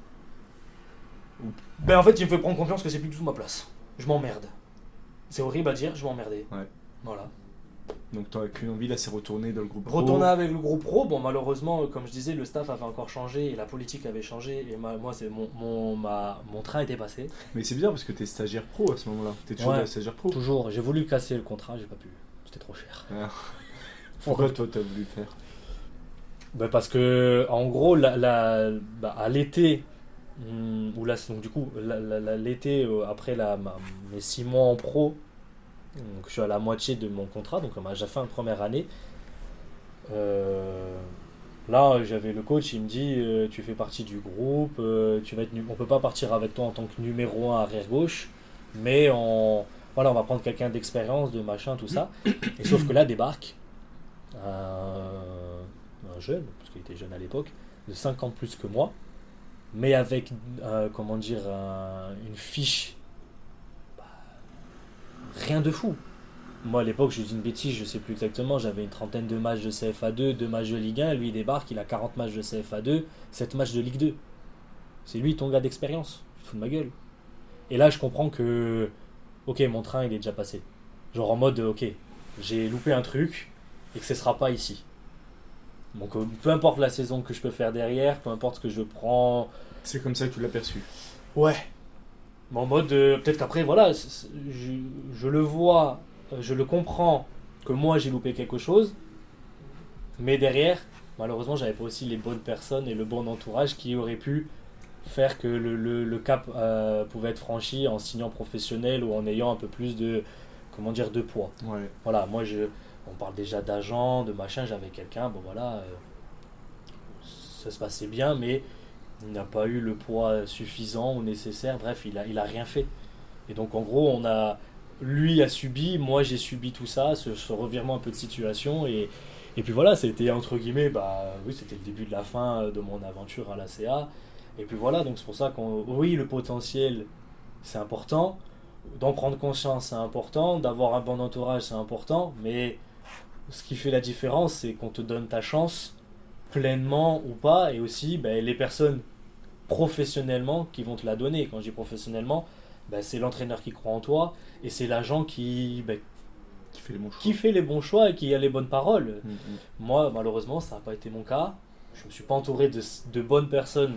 Ben, en fait, il me fait prendre confiance que c'est plus du tout ma place. Je m'emmerde. C'est horrible à dire, je m'emmerdais. Ouais. Voilà. Donc n'aurais qu'une envie là, c'est retourner dans le groupe pro. Retourner avec le groupe pro. Bon, malheureusement, comme je disais, le staff avait encore changé et la politique avait changé. Et moi, c'est mon, mon, ma, mon train était passé. Mais c'est bizarre parce que tu es stagiaire pro à ce moment-là. Tu es toujours stagiaire pro. Toujours. J'ai voulu casser le contrat, j'ai pas pu. C'était trop cher. Ah. Pourquoi toi tu as voulu faire? Ben parce que en gros, la, la bah, à l'été, hmm, ou là, donc du coup, l'été euh, après la, mes six mois en pro, donc, je suis à la moitié de mon contrat, donc j'ai fait une première année. Euh, là, j'avais le coach, il me dit euh, Tu fais partie du groupe, tu vas être, on peut pas partir avec toi en tant que numéro 1 arrière gauche, mais on, voilà, on va prendre quelqu'un d'expérience, de machin, tout ça. Et sauf que là débarque un, jeune, parce qu'il était jeune à l'époque, de 50 plus que moi, mais avec, comment dire, une fiche rien de fou. Moi, à l'époque, je dis une bêtise, je sais plus exactement, j'avais une trentaine de matchs de CFA2, deux matchs de Ligue 1, lui il débarque, il a 40 matchs de CFA2, 7 matchs de Ligue 2. C'est lui ton gars d'expérience, je fous de ma gueule. Et là, je comprends que, ok, mon train il est déjà passé. Genre en mode, ok, j'ai loupé un truc et que ce sera pas ici. Donc, euh, peu importe la saison que je peux faire derrière, peu importe ce que je prends. C'est comme ça que tu l'as perçu. Ouais, en mode, euh, peut-être qu'après, voilà, je, le vois, euh, je le comprends que moi j'ai loupé quelque chose, mais derrière, malheureusement, j'avais pas aussi les bonnes personnes et le bon entourage qui auraient pu faire que le, cap euh, pouvait être franchi en signant professionnel ou en ayant un peu plus de, comment dire, de poids. Voilà, moi, je, on parle déjà d'agent, de machin, j'avais quelqu'un, bon voilà, ça se passait bien, mais il n'a pas eu le poids suffisant ou nécessaire, bref, il a, il a rien fait. Et donc en gros, on a, lui a subi, moi j'ai subi tout ça, ce, revirement un peu de situation, et, et puis voilà, c'était entre guillemets, bah oui, c'était le début de la fin de mon aventure à la CA. Et puis voilà, donc c'est pour ça qu'on, oui, le potentiel, c'est important, d'en prendre conscience, c'est important, d'avoir un bon entourage, c'est important, mais ce qui fait la différence, c'est qu'on te donne ta chance pleinement ou pas, et aussi ben, les personnes professionnellement qui vont te la donner. Quand je dis professionnellement, ben, c'est l'entraîneur qui croit en toi, et c'est l'agent qui, ben, qui, fait les bons choix. qui fait les bons choix et qui a les bonnes paroles. Mm, mm. Moi, malheureusement, ça n'a pas été mon cas. Je ne me suis pas entouré de, de bonnes personnes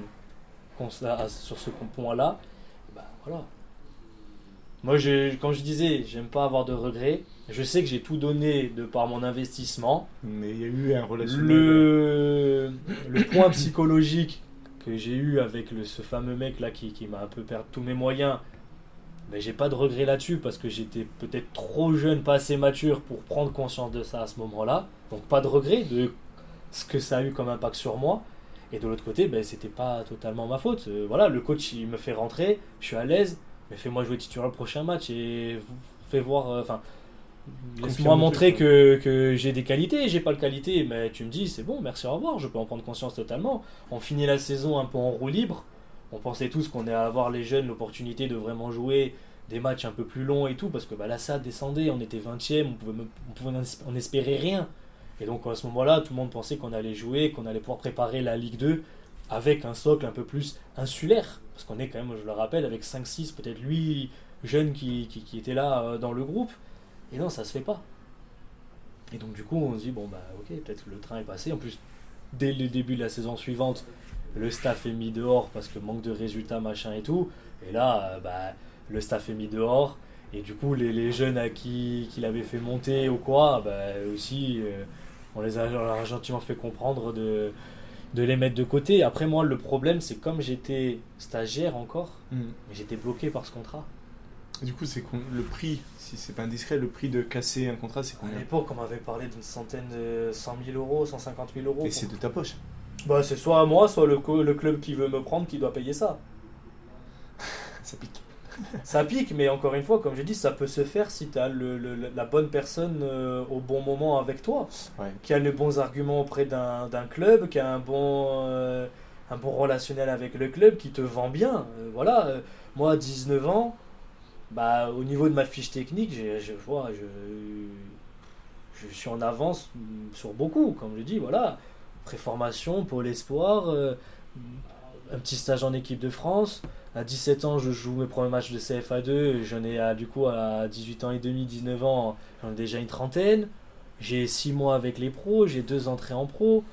sur ce point-là. Ben, voilà. Moi, je, comme je disais, j'aime pas avoir de regrets. Je sais que j'ai tout donné de par mon investissement. Mais il y a eu un relationnel. Le, le point psychologique que j'ai eu avec le, ce fameux mec là qui, qui m'a un peu perdu tous mes moyens, mais j'ai pas de regret là-dessus parce que j'étais peut-être trop jeune, pas assez mature pour prendre conscience de ça à ce moment-là. Donc pas de regret de ce que ça a eu comme impact sur moi. Et de l'autre côté, ben, c'était pas totalement ma faute. Euh, voilà, le coach il me fait rentrer, je suis à l'aise, mais fais-moi jouer titulaire le prochain match et fais voir. Euh, Laisse-moi montrer que, que j'ai des qualités, j'ai pas de qualité, mais tu me dis c'est bon, merci, au revoir, je peux en prendre conscience totalement. On finit la saison un peu en roue libre. On pensait tous qu'on allait avoir les jeunes l'opportunité de vraiment jouer des matchs un peu plus longs et tout, parce que bah, là ça descendait, on était 20ème, on pouvait, on pouvait on espérait rien. Et donc à ce moment-là, tout le monde pensait qu'on allait jouer, qu'on allait pouvoir préparer la Ligue 2. avec un socle un peu plus insulaire, parce qu'on est quand même, je le rappelle, avec 5-6, peut-être lui, jeune qui, qui, était là euh, dans le groupe. Et non, ça se fait pas. Et donc du coup, on se dit, bon, bah ok, peut-être que le train est passé. En plus, dès le début de la saison suivante, le staff est mis dehors parce que manque de résultats, machin et tout. Et là, euh, bah, le staff est mis dehors. Et du coup, les, les jeunes à qui qu'il avait fait monter ou quoi, bah, aussi, euh, on les a, gentiment fait comprendre de, de les mettre de côté. Après, moi, le problème, c'est comme j'étais stagiaire encore, hmm. j'étais bloqué par ce contrat. Du coup, c'est le prix, si c'est pas indiscret, le prix de casser un contrat, c'est combien À l'époque, on m'avait parlé d'une centaine de 100 000 euros, 150 000 euros. Et c'est de ta poche Bah, c'est soit moi, soit le, le club qui veut me prendre qui doit payer ça. ça pique. ça pique, mais encore une fois, comme j'ai dit, ça peut se faire si tu as le, la bonne personne euh, au bon moment avec toi, qui a les bons arguments auprès d'un club, qui a un bon, euh, un bon relationnel avec le club, qui te vend bien. Euh, voilà, moi à 19 ans, bah, au niveau de ma fiche technique, je, vois, je, je, suis en avance sur beaucoup, comme je dis, voilà. Préformation, pôle espoir, euh, un petit stage en équipe de France. À 17 ans, je joue mes premiers matchs de CFA2. J'en ai, du coup, à 18 ans et demi, 19 ans, j'en ai déjà une trentaine. J'ai 6 mois avec les pros, j'ai 2 entrées en pro.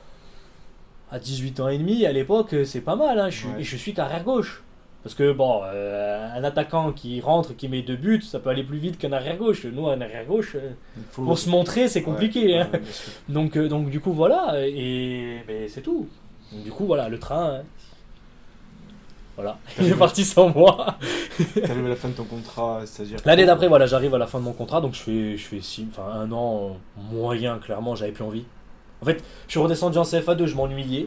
À 18 ans et demi, à l'époque, c'est pas mal. Hein. Je, suis, je suis carrière gauche. Parce que, bon, euh, un attaquant qui rentre, qui met deux buts, ça peut aller plus vite qu'un arrière-gauche. Nous, un arrière-gauche, euh, pour se montrer, c'est compliqué. Hein. donc, euh, donc, du coup, voilà, et c'est tout. du coup, voilà, le train, hein. voilà, il est parti sans moi. T'arrives à la fin de ton contrat stagiaire L'année d'après, voilà, j'arrive à la fin de mon contrat, donc je fais, je fais six, enfin, un an moyen, clairement, j'avais plus envie. En fait, je suis redescendu en CFA2, je m'ennuyais.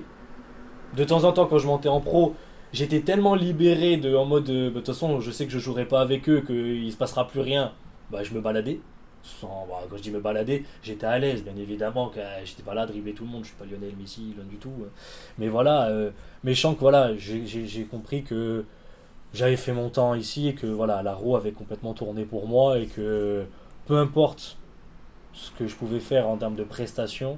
De temps en temps, quand je montais en pro, j'étais tellement libéré de en mode euh, bah, de toute façon je sais que je jouerai pas avec eux qu'il se passera plus rien. Bah je me baladais. Sans, bah, quand je dis me balader j'étais à l'aise bien évidemment j'étais pas là à tout le monde je suis pas Lionel Messi loin du tout hein. mais voilà euh, que voilà j'ai compris que j'avais fait mon temps ici et que voilà la roue avait complètement tourné pour moi et que peu importe ce que je pouvais faire en termes de prestations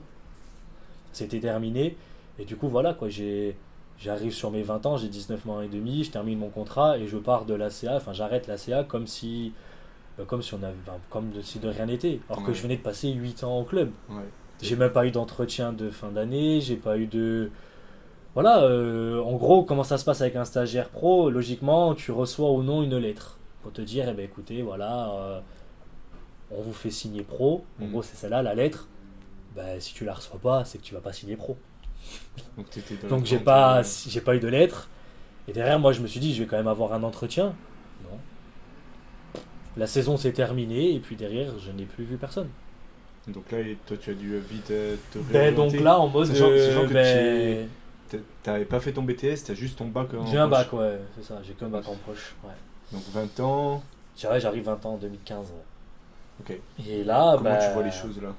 c'était terminé. Et du coup voilà quoi j'ai J'arrive sur mes 20 ans, j'ai 19 mois et demi, je termine mon contrat et je pars de l'ACA, enfin j'arrête l'ACA comme si euh, comme si on avait comme si de rien n'était alors que je venais de passer 8 ans au club. J'ai même pas eu d'entretien de fin d'année, j'ai pas eu de voilà, euh, en gros, comment ça se passe avec un stagiaire pro Logiquement, tu reçois ou non une lettre pour te dire, eh ben écoutez, voilà, euh, on vous fait signer pro. En mm. gros, c'est celle-là, la lettre. Ben, si tu la reçois pas, c'est que tu vas pas signer pro. Donc, j'ai pas, euh, j'ai pas eu de lettre. Et derrière, moi, je me suis dit, je vais quand même avoir un entretien. Non. La saison s'est terminée et puis derrière, je n'ai plus vu personne. Donc là, toi, tu as dû vite te ben, Donc là, en mode. Euh, ben... T'avais pas fait ton BTS, t'as juste ton bac en J'ai un bac, ouais, c'est ça, j'ai qu'un bac en. Ouais. Donc 20 ans. J'arrive 20 ans en 2015. Ok. Et là, Comment tu vois les choses là?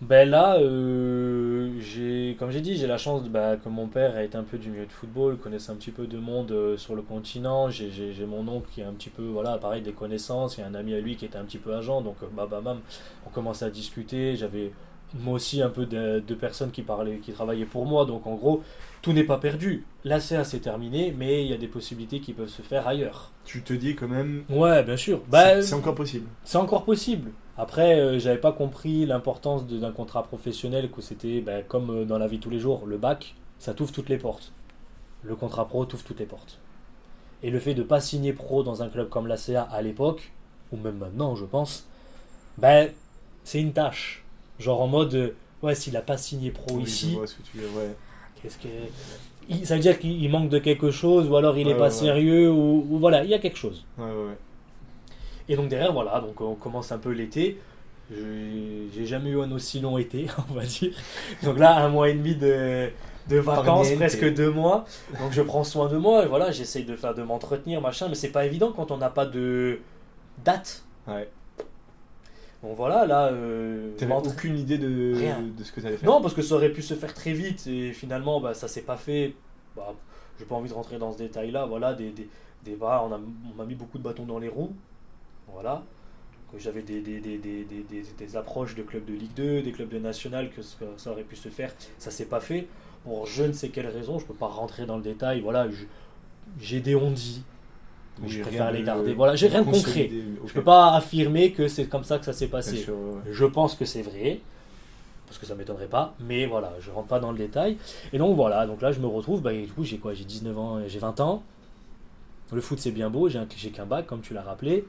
Ben là, euh, j'ai, comme j'ai dit, j'ai la chance de, bah, que mon père a été un peu du milieu de football, connaissait un petit peu de monde euh, sur le continent. J'ai, mon oncle qui est un petit peu, voilà, pareil, des connaissances. Il y a un ami à lui qui était un petit peu agent, donc bah, bah, bam, on commençait à discuter. J'avais moi aussi un peu de, personnes qui parlaient, qui travaillaient pour moi. Donc en gros, tout n'est pas perdu. L'ACA c'est terminé, mais il y a des possibilités qui peuvent se faire ailleurs. Tu te dis quand même. Ouais, bien sûr. Bah, c'est encore possible. C'est encore possible. Après, euh, j'avais pas compris l'importance d'un contrat professionnel, que c'était bah, comme euh, dans la vie tous les jours, le bac, ça t'ouvre toutes les portes. Le contrat pro t'ouvre toutes les portes. Et le fait de pas signer pro dans un club comme l'ACA à l'époque, ou même maintenant, je pense, ben, c'est une tâche. Genre en mode, euh, ouais, s'il a pas signé pro ici, qu'est-ce que ça veut dire qu'il manque de quelque chose, ou alors il est pas sérieux, ou, ou, voilà, il y a quelque chose. Et donc derrière, voilà, donc on commence un peu l'été. J'ai jamais eu un aussi long été, on va dire. Donc là, un mois et demi de, de vacances, presque deux mois. Donc je prends soin de moi, et voilà, j'essaye de faire de m'entretenir, machin, mais c'est pas évident quand on n'a pas de date. Ouais. Donc voilà, là. Euh, T'avais aucune idée de, de ce que t'allais faire Non, parce que ça aurait pu se faire très vite, et finalement, bah, ça s'est pas fait. Bah, j'ai pas envie de rentrer dans ce détail-là, voilà, des, des, des bah, on m'a mis beaucoup de bâtons dans les roues. Voilà. Que j'avais des, des, des, des, approches de clubs de Ligue 2, des clubs de National, que ça aurait pu se faire. Ça s'est pas fait. pour je ne sais quelle raison, je peux pas rentrer dans le détail. Voilà, je- j'ai des on-dit. Je préfère les de- garder. Voilà, j'ai rien de concret. consolidé, ok. Je peux pas affirmer que c'est comme ça que ça s'est passé. sûr, ouais. Je pense que c'est vrai, parce que ça m'étonnerait pas, mais voilà, je rentre pas dans le détail. Et donc voilà, donc là je me retrouve, bah, et du coup j'ai quoi? J'ai 19 ans, j'ai 20 ans. Le foot c'est bien beau, j'ai un- j'ai qu'un bac, comme tu l'as rappelé.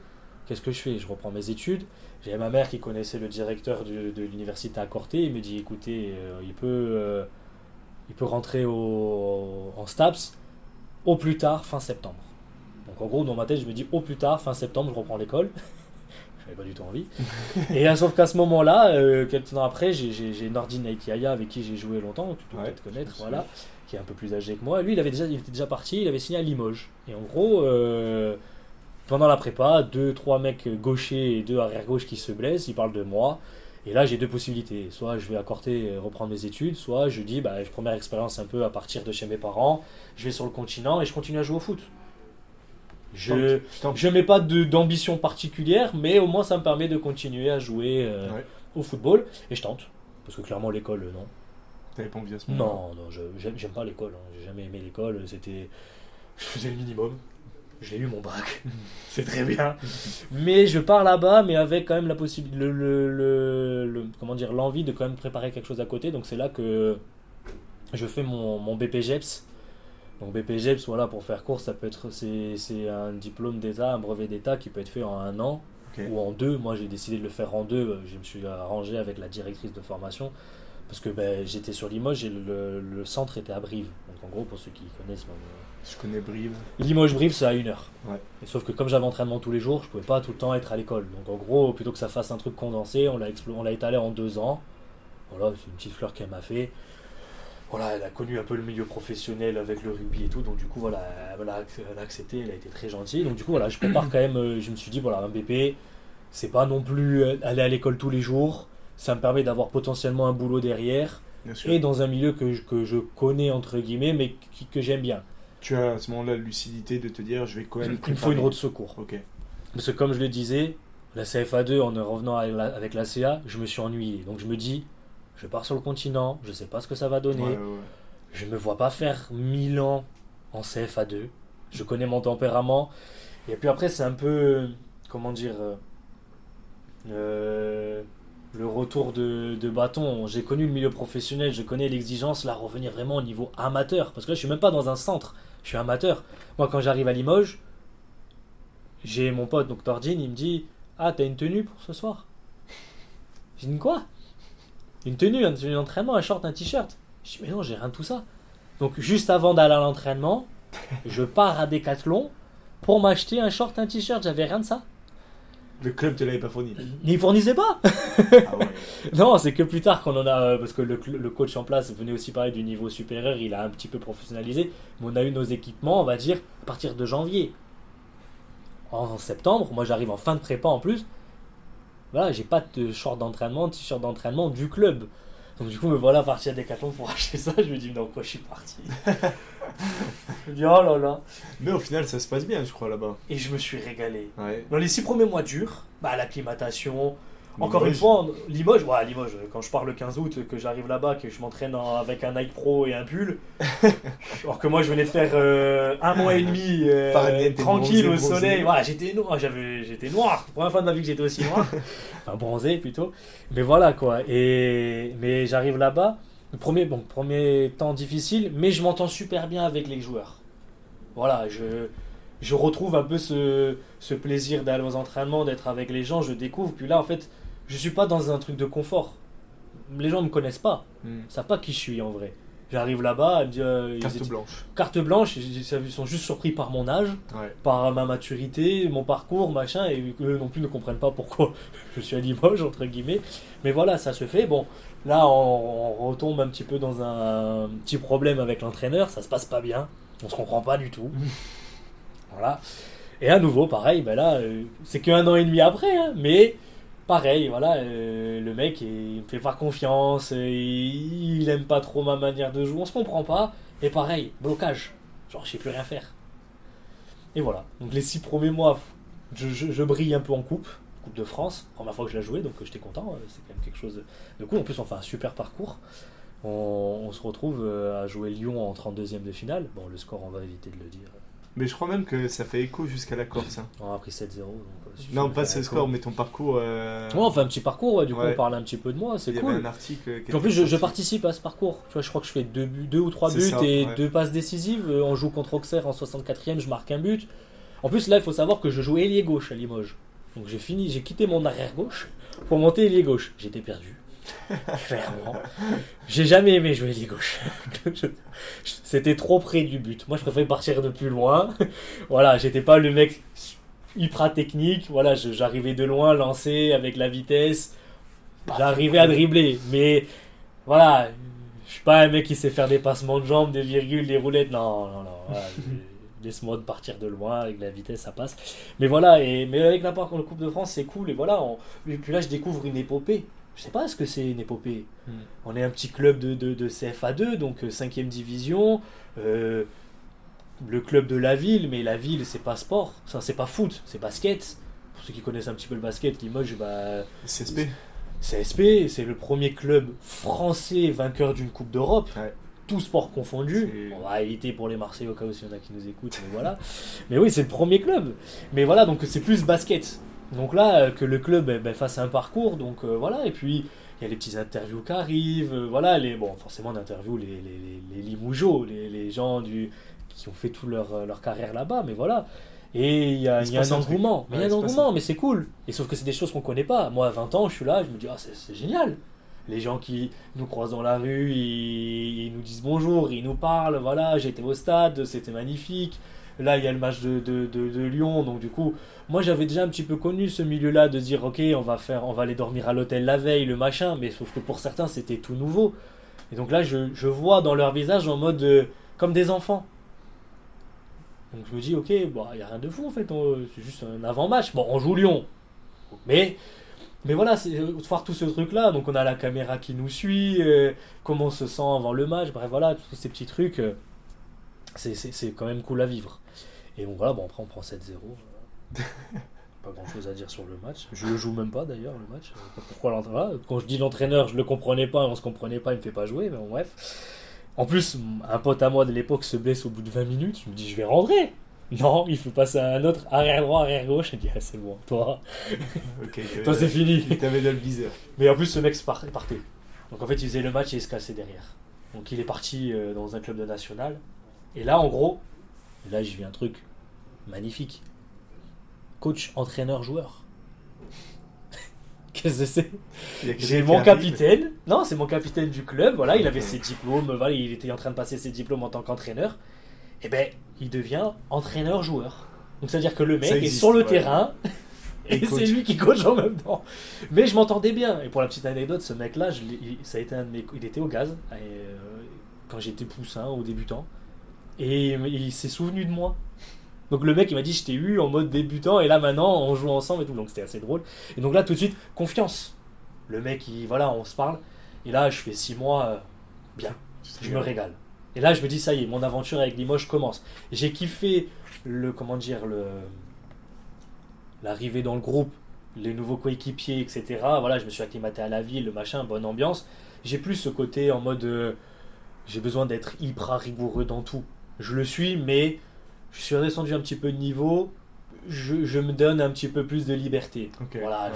Qu'est-ce que je fais? Je reprends mes études. J'avais ma mère qui connaissait le directeur de, de l'université à Corté. Il me dit écoutez, euh, il, peut, euh, il peut rentrer au, en STAPS au plus tard fin septembre. Donc en gros, dans ma tête, je me dis au plus tard fin septembre, je reprends l'école. J'avais pas du tout envie. Et euh, sauf qu'à ce moment-là, euh, quelques temps après, j'ai- Nordin Naitiaya avec qui j'ai joué longtemps, tu peux Ouais, peut-être connaître, voilà, qui est un peu plus âgé que moi. Lui, il, avait déjà, il était déjà parti, il avait signé à Limoges. Et en gros, euh, pendant la prépa, deux, trois mecs gauchers et deux arrière-gauche qui se blessent, ils parlent de moi. Et là, j'ai deux possibilités. Soit je vais euh, reprendre mes études, soit je dis, bah, première expérience un peu à partir de chez mes parents, je vais sur le continent et je continue à jouer au foot. Je, je mets pas d'ambition particulière, mais au moins ça me permet de continuer à jouer euh, Ouais. au football. Et je tente. Parce que clairement, l'école, non. T'avais pas envie à ce moment Non, non, je- j'aime pas l'école. hein. J'ai jamais aimé l'école. C'était. Je faisais le minimum. J'ai eu mon bac. C'est très bien. Mais je pars là-bas, mais avec quand même la possibilité. Le, le- le- le- comment dire L'envie de quand même préparer quelque chose à côté. Donc c'est là que je fais mon, mon BPGEPS. Donc BPGEPS, voilà, pour faire court, ça peut être. C'est un diplôme d'État, un brevet d'État qui peut être fait en un an ou en deux. Moi, j'ai décidé de le faire en deux. Je me suis arrangé avec la directrice de formation parce que ben, j'étais sur Limoges et le, le centre était à Brive. Donc, en gros, pour ceux qui connaissent, ben, Je connais Brive. Limoges-Brive, c'est à une heure. Ouais. Et sauf que comme j'avais entraînement tous les jours, je pouvais pas tout le temps être à l'école. Donc, en gros, plutôt que ça fasse un truc condensé, on l'a explo- on l'a étalé en deux ans. Voilà, c'est une petite fleur qu'elle m'a fait. Voilà, elle a connu un peu le milieu professionnel avec le rugby et tout, donc du coup, voilà, elle a, accepté, elle a été très gentille. Donc, du coup, voilà, je prépare quand même, euh, je me suis dit, voilà, un BP, c'est pas non plus euh, aller à l'école tous les jours, ça me permet d'avoir potentiellement un boulot derrière, et dans un milieu que je, que je connais, entre guillemets, mais qui- que j'aime bien. Tu as à ce moment-là la lucidité de te dire je vais quand même Il me faut une route de secours. Ok. Parce que comme je le disais, la CFA2, en revenant avec la, avec la CA, je me suis ennuyé. Donc je me dis, je pars sur le continent, je sais pas ce que ça va donner. Ouais, ouais. Je me vois pas faire 1000 ans en CFA2. Je connais mon tempérament. Et puis après, c'est un peu, comment dire, euh, euh, le retour de, de bâton. J'ai connu le milieu professionnel, je connais l'exigence, là, revenir vraiment au niveau amateur. Parce que là, je suis même pas dans un centre, je suis amateur. Moi, quand j'arrive à Limoges, j'ai mon pote, donc Tordin, il me dit Ah, t'as une tenue pour ce soir? J'ai dit Quoi? Une tenue, une tenue d'entraînement, un short, un t-shirt Je dis Mais non, j'ai rien de tout ça. Donc, juste avant d'aller à l'entraînement, je pars à Decathlon pour m'acheter un short, un t-shirt. J'avais rien de ça. Le club te l'avait pas fourni. Ils fournissaient pas ah ouais. Non, c'est que plus tard qu'on en a, euh, parce que le, le coach en place venait aussi parler du niveau supérieur, il a un petit peu professionnalisé, mais on a eu nos équipements, on va dire, à partir de janvier. En septembre, moi j'arrive en fin de prépa en plus, voilà, j'ai pas de short d'entraînement, de t-shirt d'entraînement du club. Donc du coup, me voilà parti à Decathlon pour acheter ça, je me dis, dans quoi je suis parti? Je me dis, oh là là Mais au final, ça se passe bien, je crois, là-bas. Et je me suis régalé. Ouais. Dans les six premiers mois durs, bah, l'acclimatation, encore Limoges. une fois, Limoges, ouais, Limoges, quand je pars le 15 août, que j'arrive là-bas, que je m'entraîne en- avec un Nike Pro et un pull, alors que moi je venais de faire euh, un mois et demi euh, Pareil, tranquille bronzé, au soleil, voilà, j'étais noir, j'avais, j'étais noir, première fois de ma vie que j'étais aussi noir, enfin bronzé plutôt, mais voilà quoi, et mais j'arrive là-bas, premier, bon, premier temps difficile, mais je m'entends super bien avec les joueurs, voilà, je je retrouve un peu ce, ce plaisir d'aller aux entraînements, d'être avec les gens, je découvre. Puis là, en fait, je suis pas dans un truc de confort. Les gens me connaissent pas, ils savent pas qui je suis en vrai. J'arrive là-bas, elle me dit, euh, ils Carte étaient- blanche. carte blanche, ils ils sont juste surpris par mon âge, Ouais. par ma maturité, mon parcours, machin, et eux non plus ne comprennent pas pourquoi je suis à Limoges, entre guillemets. Mais voilà, ça se fait. Bon, là, on, on retombe un petit peu dans un, petit problème avec l'entraîneur, ça se passe pas bien, on se comprend pas du tout. voilà. Et à nouveau, pareil, ben là, euh, c'est qu'un an et demi après, hein, mais pareil, voilà, euh, le mec, il me fait pas confiance, euh, il, il aime pas trop ma manière de jouer, on se comprend pas, et pareil, blocage, genre je sais plus rien faire. Et voilà, donc les six premiers mois, je, brille un peu en coupe, Coupe de France, première fois que je l'ai joué, donc euh, j'étais content, c'est quand même quelque chose de cool, en plus on fait un super parcours. on, se retrouve à jouer Lyon en 32e de finale. Bon, le score, on va éviter de le dire. Mais je crois même que ça fait écho jusqu'à la Corse. Hein. On a pris 7-0. non, pas ce score, mais ton parcours. Euh... Ouais, on fait un petit parcours, du coup, on parle un petit peu de moi, c'est cool. un article. en plus, je, participe à ce parcours. Tu vois, je crois que je fais deux, deux ou trois buts et deux passes décisives. Euh, on joue contre Auxerre en 64e, je marque un but. En plus, là, il faut savoir que je joue ailier gauche à Limoges. Donc j'ai fini, j'ai quitté mon arrière gauche pour monter ailier gauche. J'étais perdu. Clairement. J'ai jamais aimé jouer ailier gauche. C'était trop près du but. Moi, je préférais partir de plus loin. voilà, j'étais pas le mec hyper technique. Voilà, j'arrivais de loin, lancer avec la vitesse. J'arrivais à dribbler. Mais voilà, je suis pas un mec qui sait faire des passements de jambes, des virgules, des roulettes. Non, non, non. laisse-moi de partir de loin, avec la vitesse ça passe. Mais voilà, et, mais avec la part le Coupe de France c'est cool, et voilà, et puis là je découvre une épopée. Je sais pas ce que c'est une épopée. Hmm. On est un petit club de, de, CFA2, donc 5ème euh, division, euh, le club de la ville, mais la ville c'est pas sport, ça c'est pas foot, c'est basket. Pour ceux qui connaissent un petit peu le basket, Limoges, bah. CSP. CSP, c'est le premier club français vainqueur d'une Coupe d'Europe tout sport confondu. On va éviter pour les Marseillais au cas où il y en a qui nous écoutent, mais voilà. mais oui, c'est le premier club. Mais voilà, donc c'est plus basket. Donc là, euh, que le club eh ben, fasse un parcours, donc euh, voilà, et puis il y a les petits interviews qui arrivent, euh, voilà, les, bon, forcément d'interviews les, les, les, Limougeaux, les, les, gens du, qui ont fait toute leur, leur carrière là-bas, mais voilà. Et il y a, y a un engouement, mais il y a un engouement, mais c'est cool. Et sauf que c'est des choses qu'on connaît pas. Moi, à 20 ans, je suis là, je me dis, ah, c'est génial les gens qui nous croisent dans la rue, ils, nous disent bonjour, ils nous parlent, voilà, j'étais au stade, c'était magnifique. Là, il y a le match de, de, Lyon, donc du coup, moi j'avais déjà un petit peu connu ce milieu-là de dire, ok, on va faire, on va aller dormir à l'hôtel la veille, le machin, mais sauf que pour certains c'était tout nouveau. Et donc là, je, je vois dans leur visage en mode euh, comme des enfants. Donc je me dis, ok, il n'y a rien de fou en fait, c'est juste un avant-match. Bon, on joue Lyon, mais mais voilà, euh, voir tout ce truc-là. Donc on a la caméra qui nous suit, euh, comment on se sent avant le match, bref, voilà, tous ces petits trucs. C'est quand même cool à vivre. Et bon, voilà, bon, après on prend 7-0. pas grand chose à dire sur le match. Je le joue même pas d'ailleurs, le match. Pourquoi l'entraîneur Quand je dis l'entraîneur, je le comprenais pas, on se comprenait pas, il me fait pas jouer, mais bon, bref. En plus, un pote à moi de l'époque se blesse au bout de 20 minutes. Je me dis, je vais rentrer. Non, il faut passer à un autre arrière droit, arrière gauche. Il dit, ah, c'est bon, toi. toi, c'est fini. Il t'avait dans le viseur. Mais en plus, ce mec partait. Donc en fait, il faisait le match et il se cassait derrière. Donc il est parti euh, dans un club de national. Et là, en gros, là, j'ai vu un truc magnifique. Coach, entraîneur, joueur. Qu'est-ce que c'est? J'ai mon capitaine. Non, c'est mon capitaine du club. Voilà, il avait ses diplômes. Voilà, il était en train de passer ses diplômes en tant qu'entraîneur et eh ben, il devient entraîneur-joueur. Donc c'est-à-dire que le mec est sur le terrain et, c'est lui qui coach en même temps. Mais je m'entendais bien. Et pour la petite anecdote, ce mec-là, ça a été un de mes... il était au gaz euh, quand j'étais poussin ou débutant. Et il s'est souvenu de moi. Donc le mec il m'a dit je t'ai eu en mode débutant et là maintenant on joue ensemble et tout donc c'était assez drôle. Et donc là tout de suite confiance. Le mec il voilà on se parle et là je fais six mois euh, bien. Je me régale. Et là, je me dis, ça y est, mon aventure avec Limoges commence. J'ai kiffé le, comment dire, le, l'arrivée dans le groupe, les nouveaux coéquipiers, etc. Voilà, je me suis acclimaté à la ville, le machin, bonne ambiance. J'ai plus ce côté en mode, euh, j'ai besoin d'être hyper rigoureux dans tout. Je le suis, mais je suis redescendu un petit peu de niveau. Je, je me donne un petit peu plus de liberté. voilà.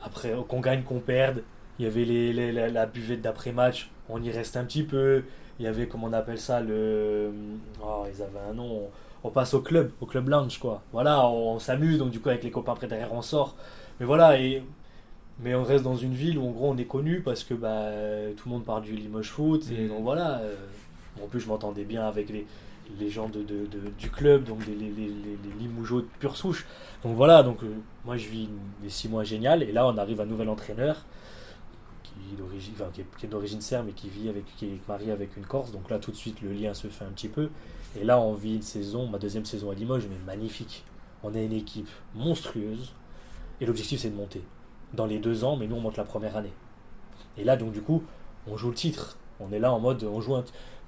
après, qu'on gagne, qu'on perde. Il y avait les, la, la buvette d'après-match. On y reste un petit peu il y avait, comment on appelle ça, le. Oh, ils avaient un nom. On, passe au club, au club lounge, quoi. Voilà, on, s'amuse, donc du coup, avec les copains après derrière, on sort. Mais voilà, et. Mais on reste dans une ville où en gros on est connu parce que bah, tout le monde parle du Limoges Foot. Et mm. donc voilà. Euh, en plus, je m'entendais bien avec les, gens du club, donc les, les, les de pure souche. Donc voilà, donc euh, moi je vis des six mois génial. Et là, on arrive à un nouvel entraîneur qui est, d'origine serbe mais qui vit avec, qui est marié avec une Corse. Donc là, tout de suite, le lien se fait un petit peu. Et là, on vit une saison, ma deuxième saison à Limoges, mais magnifique. On a une équipe monstrueuse. Et l'objectif, c'est de monter. Dans les deux ans, mais nous, on monte la première année. Et là, donc, du coup, on joue le titre. On est là en mode, on joue un,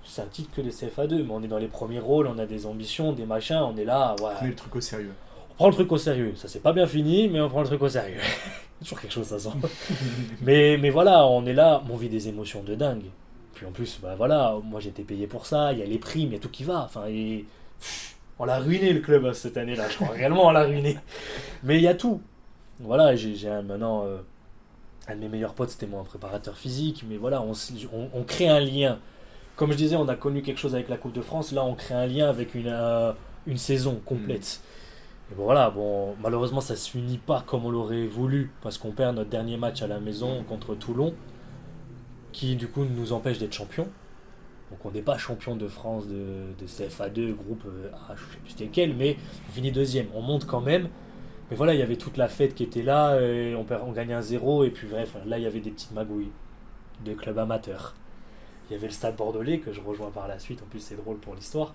c'est un titre que les CFA2, mais on est dans les premiers rôles, on a des ambitions, des machins, on est là. Ouais. le truc au sérieux. On prend le truc au sérieux. Ça c'est pas bien fini, mais on prend le truc au sérieux. toujours quelque chose, ça sent. mais, mais voilà, on est là, on vit des émotions de dingue. Puis en plus, bah voilà, moi j'étais payé pour ça, il y a les primes, il y a tout qui va. Enfin, et... on l'a ruiné le club hein, cette année-là, je crois. Réellement, on l'a ruiné. Mais il y a tout. Voilà, j'ai maintenant. Euh, un de mes meilleurs potes, c'était mon préparateur physique. Mais voilà, on, on, crée un lien. Comme je disais, on a connu quelque chose avec la Coupe de France. Là, on crée un lien avec une, euh, une saison complète. Mm. Et bon, voilà, bon, malheureusement, ça ne se finit pas comme on l'aurait voulu. Parce qu'on perd notre dernier match à la maison contre Toulon. Qui, du coup, nous empêche d'être champion. Donc, on n'est pas champion de France de, de CFA2, groupe euh, je ne sais plus c'était lequel, mais on finit deuxième. On monte quand même. Mais voilà, il y avait toute la fête qui était là, et on, on gagnait un zéro, et puis bref, là il y avait des petites magouilles de clubs amateurs. Il y avait le stade bordelais que je rejoins par la suite, en plus c'est drôle pour l'histoire.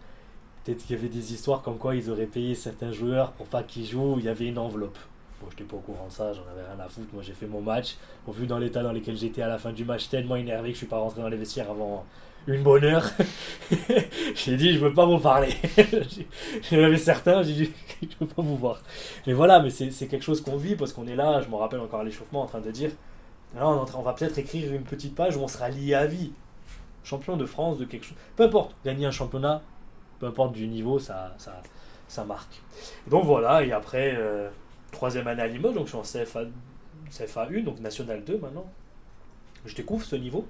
Peut-être qu'il y avait des histoires comme quoi ils auraient payé certains joueurs pour pas qu'ils jouent, il y avait une enveloppe. Bon, je n'étais pas au courant de ça, j'en avais rien à foutre. Moi, j'ai fait mon match. Au vu dans l'état dans lequel j'étais à la fin du match, tellement énervé que je suis pas rentré dans les vestiaires avant une bonne heure. j'ai dit, je veux pas vous parler. J'en avais certains, j'ai dit, je veux pas vous voir. Mais voilà, mais c'est quelque chose qu'on vit parce qu'on est là, je me rappelle encore à l'échauffement en train de dire, là, on, on va peut-être écrire une petite page où on sera lié à vie. Champion de France, de quelque chose. Peu importe, gagner un championnat, peu importe du niveau, ça, ça, ça marque. Donc voilà, et après, euh, troisième année à Limoges, donc je suis en CFA, CFA 1, donc National 2 maintenant. Je découvre ce niveau.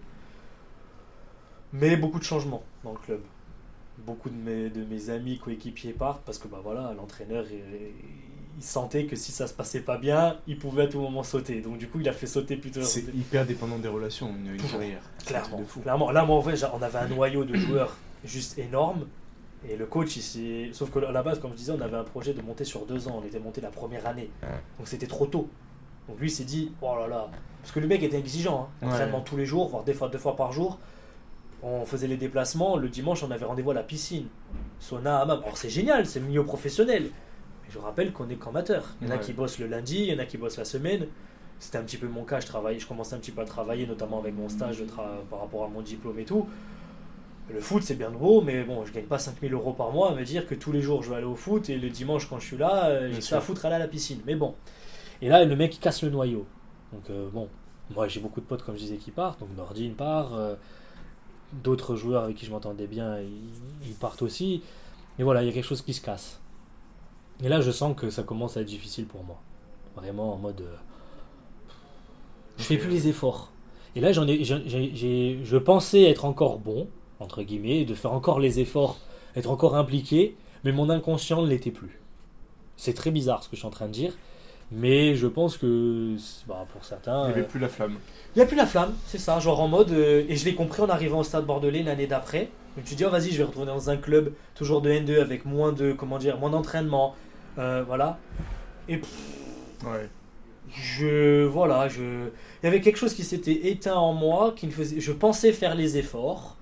Mais beaucoup de changements dans le club. Beaucoup de mes, amis coéquipiers partent parce que bah voilà, l'entraîneur il, sentait que si ça se passait pas bien, il pouvait à tout moment sauter. Donc du coup, il a fait sauter plutôt. C'est hyper dépendant des relations, une, carrière. Clairement, Clairement. Là, moi en fait, on avait un noyau de joueurs juste énorme. Et le coach, ici, sauf que à la base, comme je disais, on avait un projet de monter sur deux ans. On était monté la première année. Donc c'était trop tôt. Donc lui s'est dit, oh là là. Parce que le mec était exigeant. Hein. Entraînement tous les jours, voire des fois deux fois par jour on faisait les déplacements, le dimanche on avait rendez-vous à la piscine. Sauna, hammam. Alors c'est génial, c'est milieu professionnel. Mais je rappelle qu'on est qu'amateur. Il y en a qui bossent le lundi, il y en a qui bossent la semaine. C'était un petit peu mon cas, je travaillais, je commençais un petit peu à travailler, notamment avec mon stage par rapport à mon diplôme et tout. Le foot, c'est bien beau, mais bon, je gagne pas 5000 euros par mois à me dire que tous les jours je vais aller au foot et le dimanche quand je suis là, euh, j'ai ça à foutre aller à la piscine. Mais bon. Et là, le mec il casse le noyau. Donc euh, bon, moi j'ai beaucoup de potes, comme je disais, qui partent. Donc Nordine part. Euh, d'autres joueurs avec qui je m'entendais bien, ils, partent aussi. Et voilà, il y a quelque chose qui se casse. Et là, je sens que ça commence à être difficile pour moi. Vraiment en mode. Euh, je fais plus les efforts. Et là, j'en ai, je pensais être encore bon, entre guillemets, de faire encore les efforts, être encore impliqué, mais mon inconscient ne l'était plus. C'est très bizarre ce que je suis en train de dire. Mais je pense que bah, pour certains. Il n'y avait euh, plus la flamme. Il n'y a plus la flamme, c'est ça. Genre en mode. Euh, et je l'ai compris en arrivant au stade bordelais l'année d'après. Je me suis dit, oh, vas-y, je vais retourner dans un club toujours de N2 avec moins de. Comment dire Moins d'entraînement. Euh, voilà. Et. ouais. Je. Voilà, je. Il y avait quelque chose qui s'était éteint en moi, qui me faisait. Je pensais faire les efforts.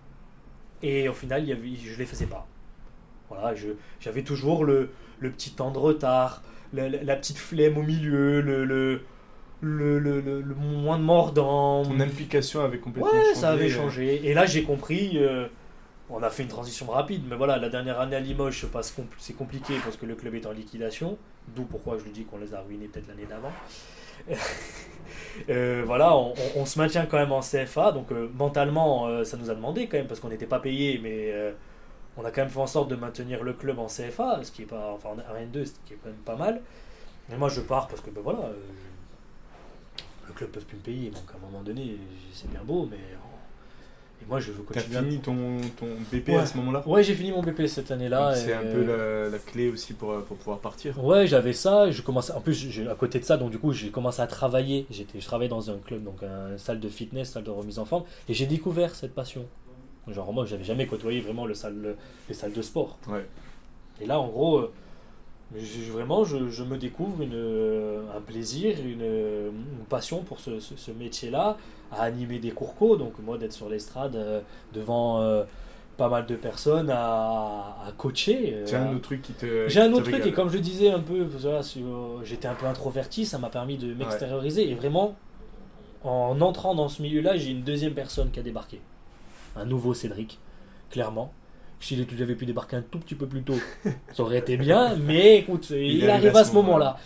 Et au final, il y avait... je ne les faisais pas. Voilà, j'avais toujours le, le petit temps de retard la, petite flemme au milieu, le, le, le, le, moins de mordant. Ton implication avait complètement ouais, changé. ça avait changé. Et là, j'ai compris. Euh, on a fait une transition rapide, mais voilà, la dernière année à Limoges, c'est compliqué parce que le club est en liquidation. D'où pourquoi je lui dis qu'on les a ruinés peut-être l'année d'avant. Euh, voilà, on, se maintient quand même en CFA, donc euh, mentalement, ça nous a demandé quand même parce qu'on n'était pas payé, mais on a quand même fait en sorte de maintenir le club en CFA, ce qui est pas, enfin en RN2, ce qui est quand même pas mal. Mais moi je pars parce que ben voilà, euh, le club peut plus me payer, donc à un moment donné c'est bien beau, mais et moi je veux continuer. T'as fini ton, ton BP à ce moment-là Ouais, j'ai fini mon BP cette année-là. C'est un peu la, la, clé aussi pour, pour pouvoir partir. Ouais, j'avais ça. Je commençais, en plus, à côté de ça, donc du coup, j'ai commencé à travailler. J'étais, je travaillais dans un club, donc une salle de fitness, salle de remise en forme, et j'ai découvert cette passion. Genre, moi, j'avais jamais côtoyé vraiment le salle, les salles de sport. Et là, en gros, euh, vraiment, je, me découvre une, euh, un plaisir, une, passion pour ce, ce, métier-là, à animer des cours donc moi, d'être sur l'estrade euh, devant pas mal de personnes à, coacher. J'ai un autre truc qui te. J'ai un autre truc, et comme je disais un peu, j'étais un peu introverti, ça m'a permis de m'extérioriser. Et vraiment, en entrant dans ce milieu-là, j'ai une deuxième personne qui a débarqué un nouveau Cédric, clairement. S'il avait pu débarquer un tout petit peu plus tôt, ça aurait été bien, mais écoute, il, arrive à ce moment-là.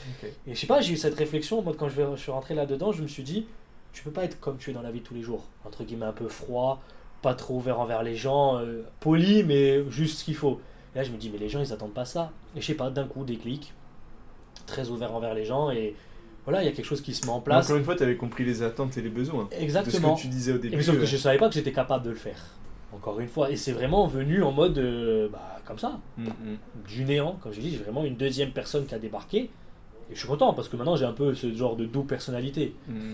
Et je sais pas, j'ai eu cette réflexion, moi, quand je, je suis rentré là-dedans, je me suis dit, tu peux pas être comme tu es dans la vie de tous les jours, entre guillemets un peu froid, pas trop ouvert envers les gens, euh, poli, mais juste ce qu'il faut. Et là, je me dis, mais les gens, ils attendent pas ça. Et je sais pas, d'un coup, déclic, très ouvert envers les gens, et voilà, il y a quelque chose qui se met en place. Encore une fois, tu avais compris les attentes et les besoins. Exactement. De ce que tu disais au début. Et mais sauf que je savais pas que j'étais capable de le faire. Encore une fois. Et c'est vraiment venu en mode, euh, bah, comme ça, mm, mm. du néant. Comme je dis, j'ai vraiment une deuxième personne qui a débarqué. Et je suis content parce que maintenant j'ai un peu ce genre de double personnalité. Mm.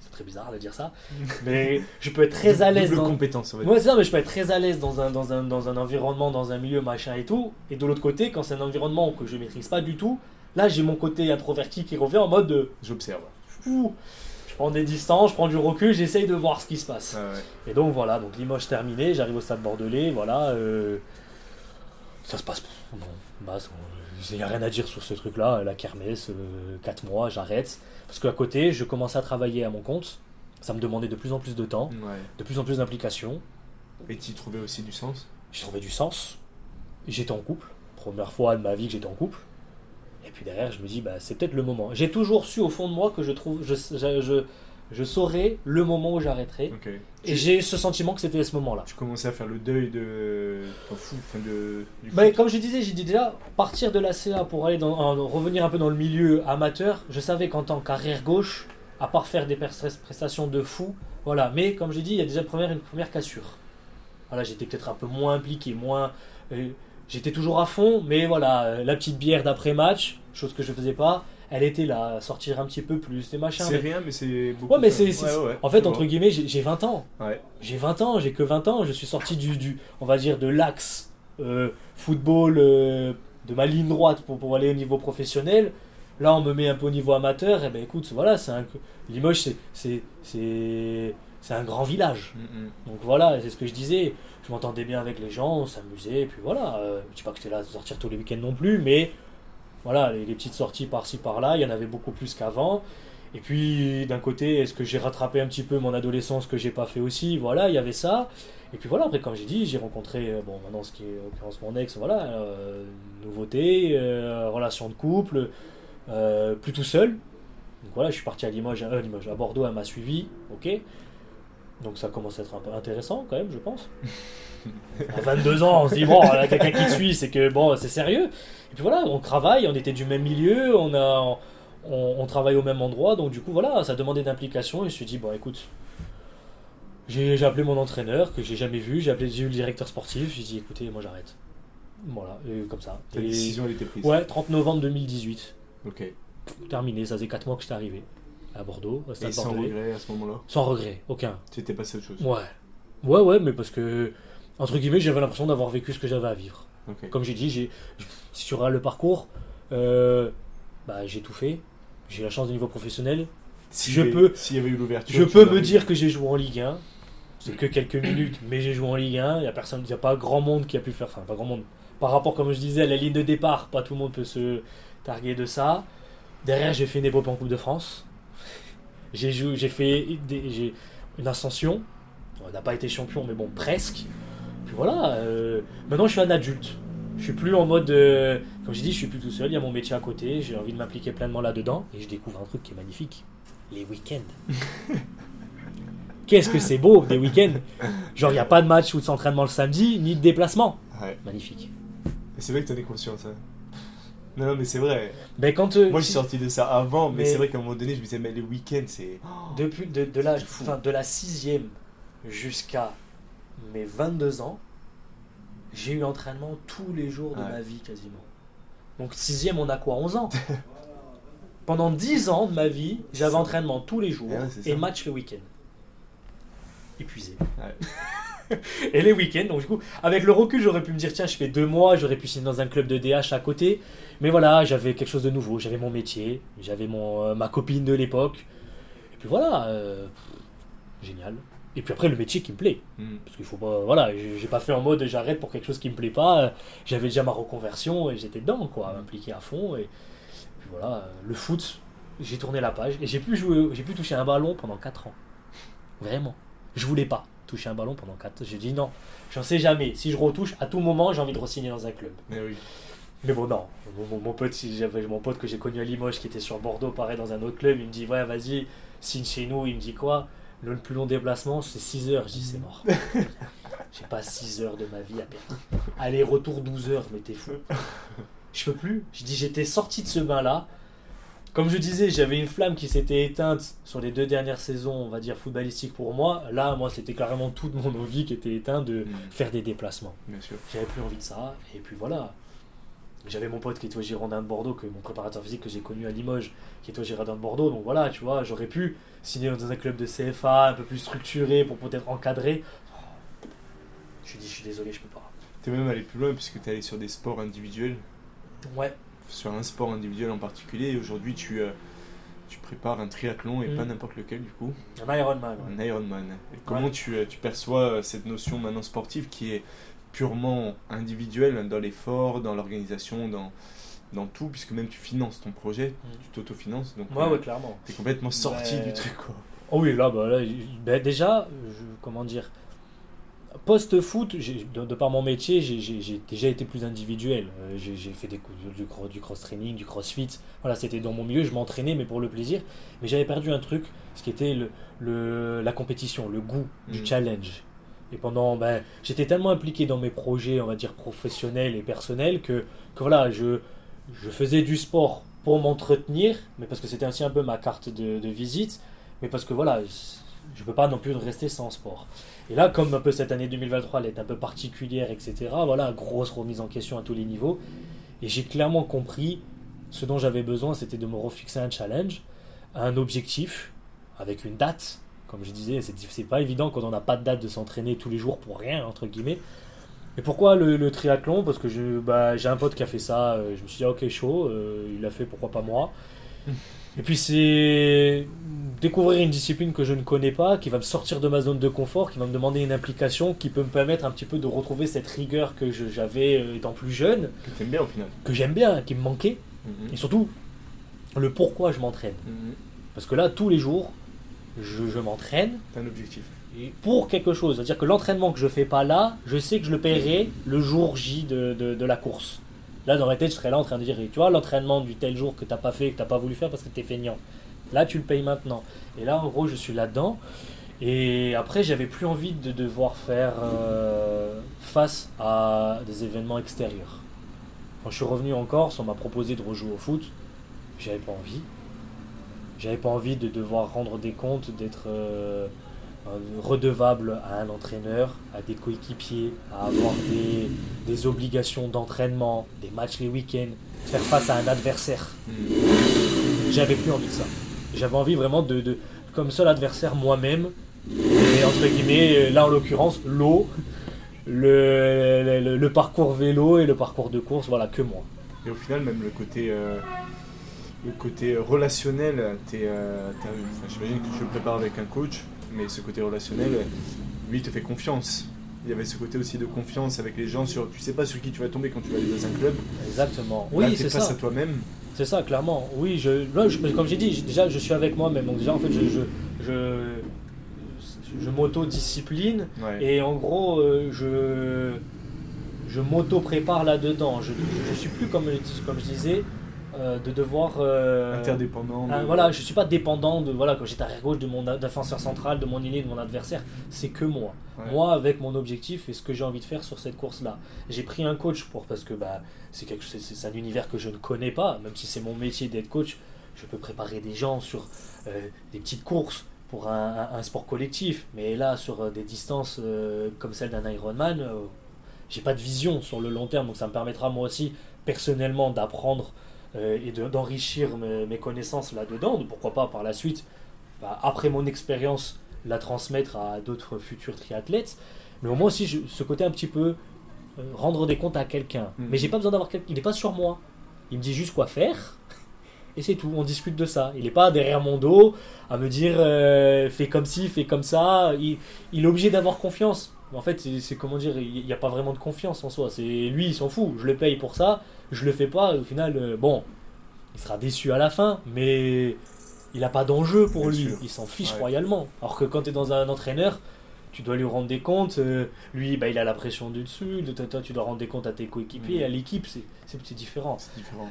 C'est très bizarre de dire ça. Mais je peux être très à l'aise Double dans. compétence. Ouais, c'est ça, mais je peux être très à l'aise dans un, dans, un, dans un environnement, dans un milieu, machin et tout. Et de l'autre côté, quand c'est un environnement que je maîtrise pas du tout, là j'ai mon côté introverti qui revient en mode de. J'observe. Ouh, prends des distances, je prends du recul, j'essaye de voir ce qui se passe. Ah ouais. Et donc voilà, donc Limoges terminé, j'arrive au stade bordelais, voilà. euh, ça se passe. Bon, bah, il n'y a rien à dire sur ce truc-là, la kermesse, 4 mois, j'arrête. Parce qu'à côté, je commençais à travailler à mon compte. Ça me demandait de plus en plus de temps, Ouais. de plus en plus d'implication. Et tu y trouvais aussi du sens? J'ai trouvé du sens. J'étais en couple. Première fois de ma vie que j'étais en couple. Et puis derrière, je me dis, bah, c'est peut-être le moment. J'ai toujours su au fond de moi que je trouve, je, je, je, je saurais le moment où j'arrêterai. Et j'ai ce sentiment que c'était ce moment-là. Tu commençais à faire le deuil de ton fou, enfin de. Du Bah, comme je disais, j'ai dit déjà, partir de la CA pour aller dans, en- revenir un peu dans le milieu amateur, je savais qu'en tant qu'arrière gauche, à part faire des pres- prestations de fou, voilà. Mais comme j'ai dit, il y a déjà première, une première cassure. Voilà, j'étais peut-être un peu moins impliqué, moins. euh, j'étais toujours à fond, mais voilà, euh, la petite bière d'après-match, chose que je faisais pas, elle était là, à sortir un petit peu plus, des machins. C'est mais- rien, mais c'est beaucoup. Ouais, mais c'est. Ouais, ouais, en fait, entre guillemets, j'ai j'ai 20 ans. Ouais. J'ai 20 ans, j'ai que 20 ans, je suis sorti du, du on va dire, de l'axe euh, football euh, de ma ligne droite pour, pour aller au niveau professionnel. Là, on me met un peu au niveau amateur, et ben écoute, voilà, c'est un, Limoges, c'est- c'est c'est c'est un grand village. Mm, mm. Donc voilà, c'est ce que je disais. Je m'entendais bien avec les gens, on s'amusait, et puis voilà. euh, je dis pas que j'étais là à sortir tous les week-ends non plus, mais voilà, les, petites sorties par-ci par-là, il y en avait beaucoup plus qu'avant. Et puis d'un côté, est-ce que j'ai rattrapé un petit peu mon adolescence que j'ai pas fait aussi? Voilà, il y avait ça. Et puis voilà, après, comme j'ai dit, j'ai rencontré, euh, bon, maintenant ce qui est en l'occurrence mon ex, voilà, euh, nouveauté, relation de couple, plus tout seul. Donc voilà, je suis parti à Limoges, euh, Limoges, à Bordeaux, elle m'a suivi, ok. Donc ça commence à être un peu intéressant quand même, je pense. À 22 ans, on se dit, bon, quelqu'un qui te suit, c'est que bon, c'est sérieux. Et puis voilà, on travaille, on était du même milieu, on, a, on, on travaille au même endroit, donc du coup, voilà, ça demandait d'implication. Et je me suis dit, bon, écoute, j'ai appelé mon entraîneur, que j'ai jamais vu, j'ai appelé eu le directeur sportif, j'ai dit, écoutez, moi j'arrête. Voilà, et comme ça. Et- décision, elle était prise. ouais, 30 novembre 2018, Ok. Terminé, ça faisait 4 mois que j'étais arrivé à Bordeaux, au stade sans bordelais. regret à ce moment-là Sans regret, aucun. Tu étais passé à autre chose Ouais. Ouais, ouais, mais parce que, entre guillemets, j'avais l'impression d'avoir vécu ce que j'avais à vivre. Comme j'ai dit, j'ai, si tu regardes le parcours, euh, bah, j'ai tout fait. J'ai la chance du niveau professionnel. S'il je y avait- peux- S'il y avait eu l'ouverture. Je peux me dire que j'ai joué en Ligue 1. C'est que quelques minutes, mais j'ai joué en Ligue 1. Il n'y a personne, il y a pas grand monde qui a pu faire. Enfin, pas grand monde. Par rapport, comme je disais, à la ligne de départ, pas tout le monde peut se targuer de ça. Derrière, j'ai fait une épopée en Coupe de France. J'ai joué, j'ai fait des- une ascension. On n'a pas été champion, mais bon, presque. Puis voilà. euh, maintenant, je suis un adulte. Je suis plus en mode, euh, comme j'ai dit, je suis plus tout seul. Il y a mon métier à côté. J'ai envie de m'impliquer pleinement là-dedans, et je découvre un truc qui est magnifique les week-ends. Qu'est-ce que c'est beau, des week-ends Genre, il n'y a pas de match ou de s'entraînement le samedi, ni de déplacement. Ouais. Magnifique. Et c'est vrai que t'en es conscient, ça. Non, non, mais c'est vrai. Ben, quand, euh, Moi, je suis sorti de ça avant, mais, Mais- c'est vrai qu'à un moment donné, je me disais, mais les week-ends, c'est. depuis de, de, la, de la sixième jusqu'à mes 22 ans, j'ai eu entraînement tous les jours de Ouais. ma vie quasiment. Donc sixième, on a quoi 11 ans? Pendant 10 ans de ma vie, j'avais entraînement tous les jours Ouais, et match le week-end. Épuisé. Ouais. et les week-ends, donc du coup, avec le recul, j'aurais pu me dire, tiens, je fais deux mois, j'aurais pu signer dans un club de DH à côté. Mais voilà, j'avais quelque chose de nouveau, j'avais mon métier, j'avais mon, euh, ma copine de l'époque. Et puis voilà, euh, génial. Et puis après, le métier qui me plaît. Hmm. Parce qu'il faut pas. Voilà, j'ai pas fait en mode j'arrête pour quelque chose qui me plaît pas. J'avais déjà ma reconversion et j'étais dedans, quoi, impliqué à fond. Et puis voilà, le foot, j'ai tourné la page et j'ai pu jouer, j'ai pu toucher un ballon pendant 4 ans. Vraiment. Je voulais pas toucher un ballon pendant 4 J'ai dit non, j'en sais jamais. Si je retouche, à tout moment, j'ai envie de re-signer dans un club. Mais oui. Mais bon, non. Mon, pote, si j'avais mon pote que j'ai connu à Limoges qui était sur Bordeaux, pareil, dans un autre club, il me dit Ouais, vas-y, signe chez nous. Il me dit quoi? Le plus long déplacement, c'est 6 heures. Je dis, c'est mort. J'ai pas 6 heures de ma vie à perdre. Aller-retour 12 heures, mais t'es fou. Je peux plus. Je dis, j'étais sorti de ce bain-là. Comme je disais, j'avais une flamme qui s'était éteinte sur les deux dernières saisons, on va dire footballistiques pour moi. Là, moi, c'était carrément toute mon envie qui était éteinte de Mm. faire des déplacements. Bien sûr. J'avais plus envie de ça. Et puis voilà. J'avais mon pote qui était au Girondin de Bordeaux, que mon préparateur physique que j'ai connu à Limoges, qui était au Girondin de Bordeaux. Donc voilà, tu vois, j'aurais pu signer dans un club de CFA un peu plus structuré pour peut-être encadrer. Je lui dis, je suis désolé, je peux pas. T'es même allé plus loin puisque t'es allé sur des sports individuels, Ouais, sur un sport individuel en particulier. Et aujourd'hui, tu, euh, tu prépares un triathlon et Mm. pas n'importe lequel du coup, un Ironman. ouais. un Ironman. Et comment Ouais. tu, euh, tu perçois euh, cette notion maintenant sportive qui est purement individuelle dans l'effort, dans l'organisation, dans, dans tout, puisque même tu finances ton projet, Mm. tu t'autofinances, donc Ouais, euh, ouais, clairement. t'es complètement sorti du truc quoi. Oh oui, là, bah, là ben, déjà, je- comment dire, post-foot, de, de par mon métier, j'ai- déjà été plus individuel. Euh, j'ai fait des, du, du cross-training, du crossfit. Voilà, c'était dans mon milieu, je m'entraînais, mais pour le plaisir. Mais j'avais perdu un truc, ce qui était le, le- la compétition, le goût du Mhm. challenge. Et pendant, ben, j'étais tellement impliqué dans mes projets, on va dire professionnels et personnels, que, que voilà, je, je faisais du sport pour m'entretenir, mais parce que c'était aussi un peu ma carte de, visite, mais parce que voilà, je peux pas non plus rester sans sport. Et là, comme un peu cette année 2023, elle est un peu particulière, etc., voilà, grosse remise en question à tous les niveaux. Et j'ai clairement compris ce dont j'avais besoin, c'était de me refixer un challenge, un objectif, avec une date. Comme je disais, c'est pas évident quand on n'a pas de date de s'entraîner tous les jours pour rien, entre guillemets. Et pourquoi le, le triathlon? Parce que bah, j'ai un pote qui a fait ça, euh, je me suis dit, ok, chaud, euh, il l'a fait, pourquoi pas moi? Et puis c'est découvrir une discipline que je ne connais pas, qui va me sortir de ma zone de confort, qui va me demander une implication, qui peut me permettre un petit peu de retrouver cette rigueur que j'avais euh, étant plus jeune, Que t'aimes bien au final. que j'aime bien, qui me manquait, Mhm. et surtout le pourquoi je m'entraîne. Mhm. Parce que là, tous les jours, je, je m'entraîne T'as un objectif. pour quelque chose. C'est-à-dire que l'entraînement que je fais pas là, je sais que je le paierai le jour J de, de- de la course. Là, dans ma tête, je serais là en train de dire, tu vois, l'entraînement du tel jour que t'as pas fait, que t'as pas voulu faire parce que t'es feignant. Là, tu le payes maintenant. Et là, en gros, je suis là-dedans. Et après, j'avais plus envie de devoir faire euh, face à des événements extérieurs. Quand je suis revenu en Corse, on m'a proposé de rejouer au foot. J'avais pas envie. J'avais pas envie de devoir rendre des comptes, d'être euh, redevable à un entraîneur, à des coéquipiers, à avoir des, des obligations d'entraînement, des matchs les week-ends, faire face à un adversaire. Mhm. J'avais plus envie de ça. J'avais envie vraiment de, de comme seul adversaire moi-même. Et entre guillemets, là en l'occurrence, l'eau, le, le, le parcours vélo et le parcours de course, voilà, que moi. Et au final, même le côté, euh, le côté relationnel, t'es, euh, t'as- enfin, j'imagine que tu le prépares avec un coach, mais ce côté relationnel, lui, il te fait confiance. Il y avait ce côté aussi de confiance avec les gens. Sur, tu sais pas sur qui tu vas tomber quand tu vas aller dans un club. Exactement. Là, Oui, c'est face ça. à toi-même. C'est ça, clairement. Oui, je, là, je- comme j'ai dit, déjà, je suis avec moi-même. Donc, déjà, en fait, je, je, je, je m'auto-discipline. Ouais. Et en gros, euh, je, je m'auto-prépare là-dedans. Je ne suis plus, comme, je- comme je disais, euh, de devoir. euh, Interdépendant. ah, voilà, je suis pas dépendant de voilà quand j'étais arrière gauche de mon défenseur central, de mon ailier, de mon adversaire. C'est que moi. Ouais. Moi avec mon objectif et ce que j'ai envie de faire sur cette course-là. J'ai pris un coach pour parce que bah c'est quelque c'est- un univers que je ne connais pas. Même si c'est mon métier d'être coach, je peux préparer des gens sur euh, des petites courses pour un, sport collectif. Mais là sur des distances euh, comme celle d'un Ironman, euh, j'ai pas de vision sur le long terme. Donc ça me permettra moi aussi personnellement d'apprendre euh, et de- d'enrichir mes, mes connaissances là-dedans. Pourquoi pas par la suite, bah, après mon expérience, la transmettre à d'autres futurs triathlètes. Mais au moins aussi je- ce côté un petit peu euh, rendre des comptes à quelqu'un. Mhm. Mais j'ai pas besoin d'avoir quelqu'un. Il n'est pas sur moi. Il me dit juste quoi faire. Et c'est tout, on discute de ça. Il n'est pas derrière mon dos à me dire euh, fais comme ci, fais comme ça. Il, il est obligé d'avoir confiance. En fait, c'est comment dire, il n'y a pas vraiment de confiance en soi. C'est lui, il s'en fout. Je le paye pour ça, je le fais pas. Au final, euh, bon, il sera déçu à la fin, mais il n'a pas d'enjeu pour Bien lui. sûr. Il s'en fiche Ouais. royalement. Alors que quand tu es dans un entraîneur, tu dois lui rendre des comptes. euh, lui, bah, il a la pression du dessus. De toi, tu dois rendre des comptes à tes coéquipiers, Mhm. à l'équipe. C'est- C'est c'est différent. C'est différent.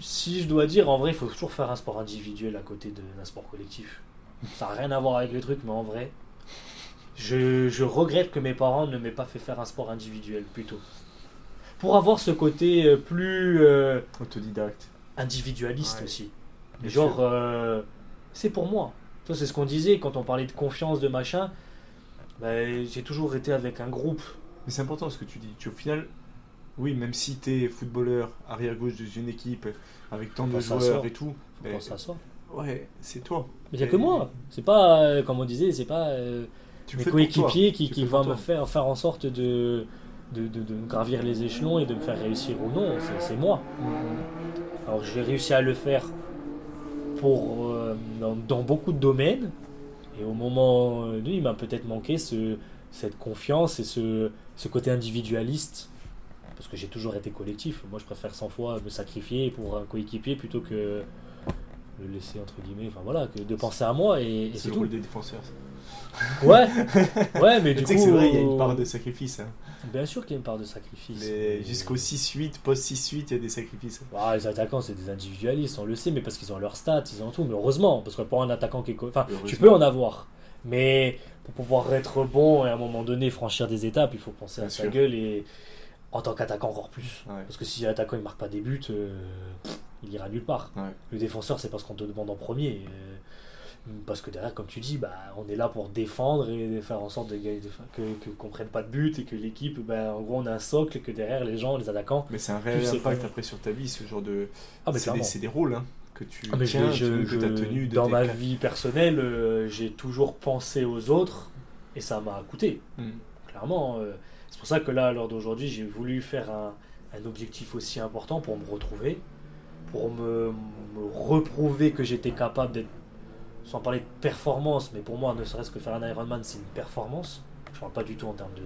Si je dois dire, en vrai, il faut toujours faire un sport individuel à côté d'un sport collectif. Ça n'a rien à voir avec le truc, mais en vrai, je, je regrette que mes parents ne m'aient pas fait faire un sport individuel plutôt. Pour avoir ce côté euh, plus euh, Autodidacte. individualiste Ouais. aussi. Bien Genre, euh, c'est pour moi. Ça, c'est ce qu'on disait quand on parlait de confiance, de machin. Ben, j'ai toujours été avec un groupe. Mais c'est important ce que tu dis. Tu, au final, oui, même si tu es footballeur, arrière-gauche d'une équipe, avec tant de joueurs et tout, Faut ben, penser à soi. ouais, c'est toi. Mais il n'y a que moi. C'est pas, euh, comme on disait, c'est pas mes coéquipiers qui, qui vont me faire, faire en sorte de, de, de- de gravir les échelons et de me faire réussir ou non. C'est- moi. Mhm. Alors j'ai réussi à le faire pour, euh, dans, dans beaucoup de domaines. Et au moment euh, donné, il m'a peut-être manqué ce, cette confiance et ce, ce côté individualiste. Parce que j'ai toujours été collectif. Moi, je préfère 100 fois me sacrifier pour un coéquipier plutôt que le laisser, entre guillemets, enfin voilà, que de penser à moi et, et C'est le rôle des défenseurs. ça. Ouais, ouais, mais Tu du sais coup. que c'est vrai, il y a une part de sacrifice. hein. Bien sûr qu'il y a une part de sacrifice. Mais Mais- jusqu'au 6-8, post-6-8, il y a des sacrifices. Ah, les attaquants, c'est des individualistes, on le sait, mais parce qu'ils ont leurs stats, ils ont tout. Mais heureusement, parce que pour un attaquant qui est. Enfin, tu peux en avoir. Mais pour pouvoir être bon et à un moment donné franchir des étapes, il faut penser à sa gueule et en tant qu'attaquant encore plus. Ouais. Parce que si l'attaquant il marque pas des buts, euh, il ira nulle part. Ouais. Le défenseur, c'est parce qu'on te demande en premier. euh, parce que derrière, comme tu dis, bah, on est là pour défendre et faire en sorte de, que qu'on prenne pas de but et que l'équipe, bah, en gros, on a un socle et que derrière, les gens, les attaquants. Mais c'est un réel impact après sur ta vie, ce genre de. Ah, mais c'est, des, rôles hein, que tu Ah, mais je- tiens, je- que tu as je- tenu de dans ma vie personnelle, euh, j'ai toujours pensé aux autres et ça m'a coûté, Mhm. clairement. euh, c'est pour ça que là, à l'heure d'aujourd'hui, j'ai voulu faire un, un objectif aussi important pour me retrouver, pour me, me reprouver que j'étais capable d'être, sans parler de performance, mais pour moi, ne serait-ce que faire un Ironman, c'est une performance. Je parle pas du tout en termes de.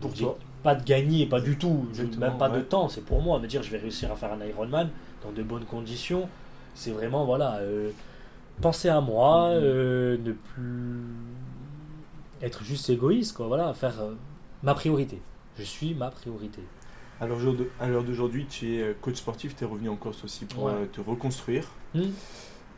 Pour toi. Pas de gagner, pas du tout, Exactement, même pas de temps, c'est pour moi, me dire je vais réussir à faire un Ironman dans de bonnes conditions. C'est vraiment, voilà, euh, penser à moi, Mhm. euh, ne plus être juste égoïste, quoi, voilà, faire euh, ma priorité. Je suis ma priorité. À l'heure d'aujourd'hui- à l'heure d'aujourd'hui, tu es coach sportif, tu es revenu en Corse aussi pour Ouais. te reconstruire. Hmm.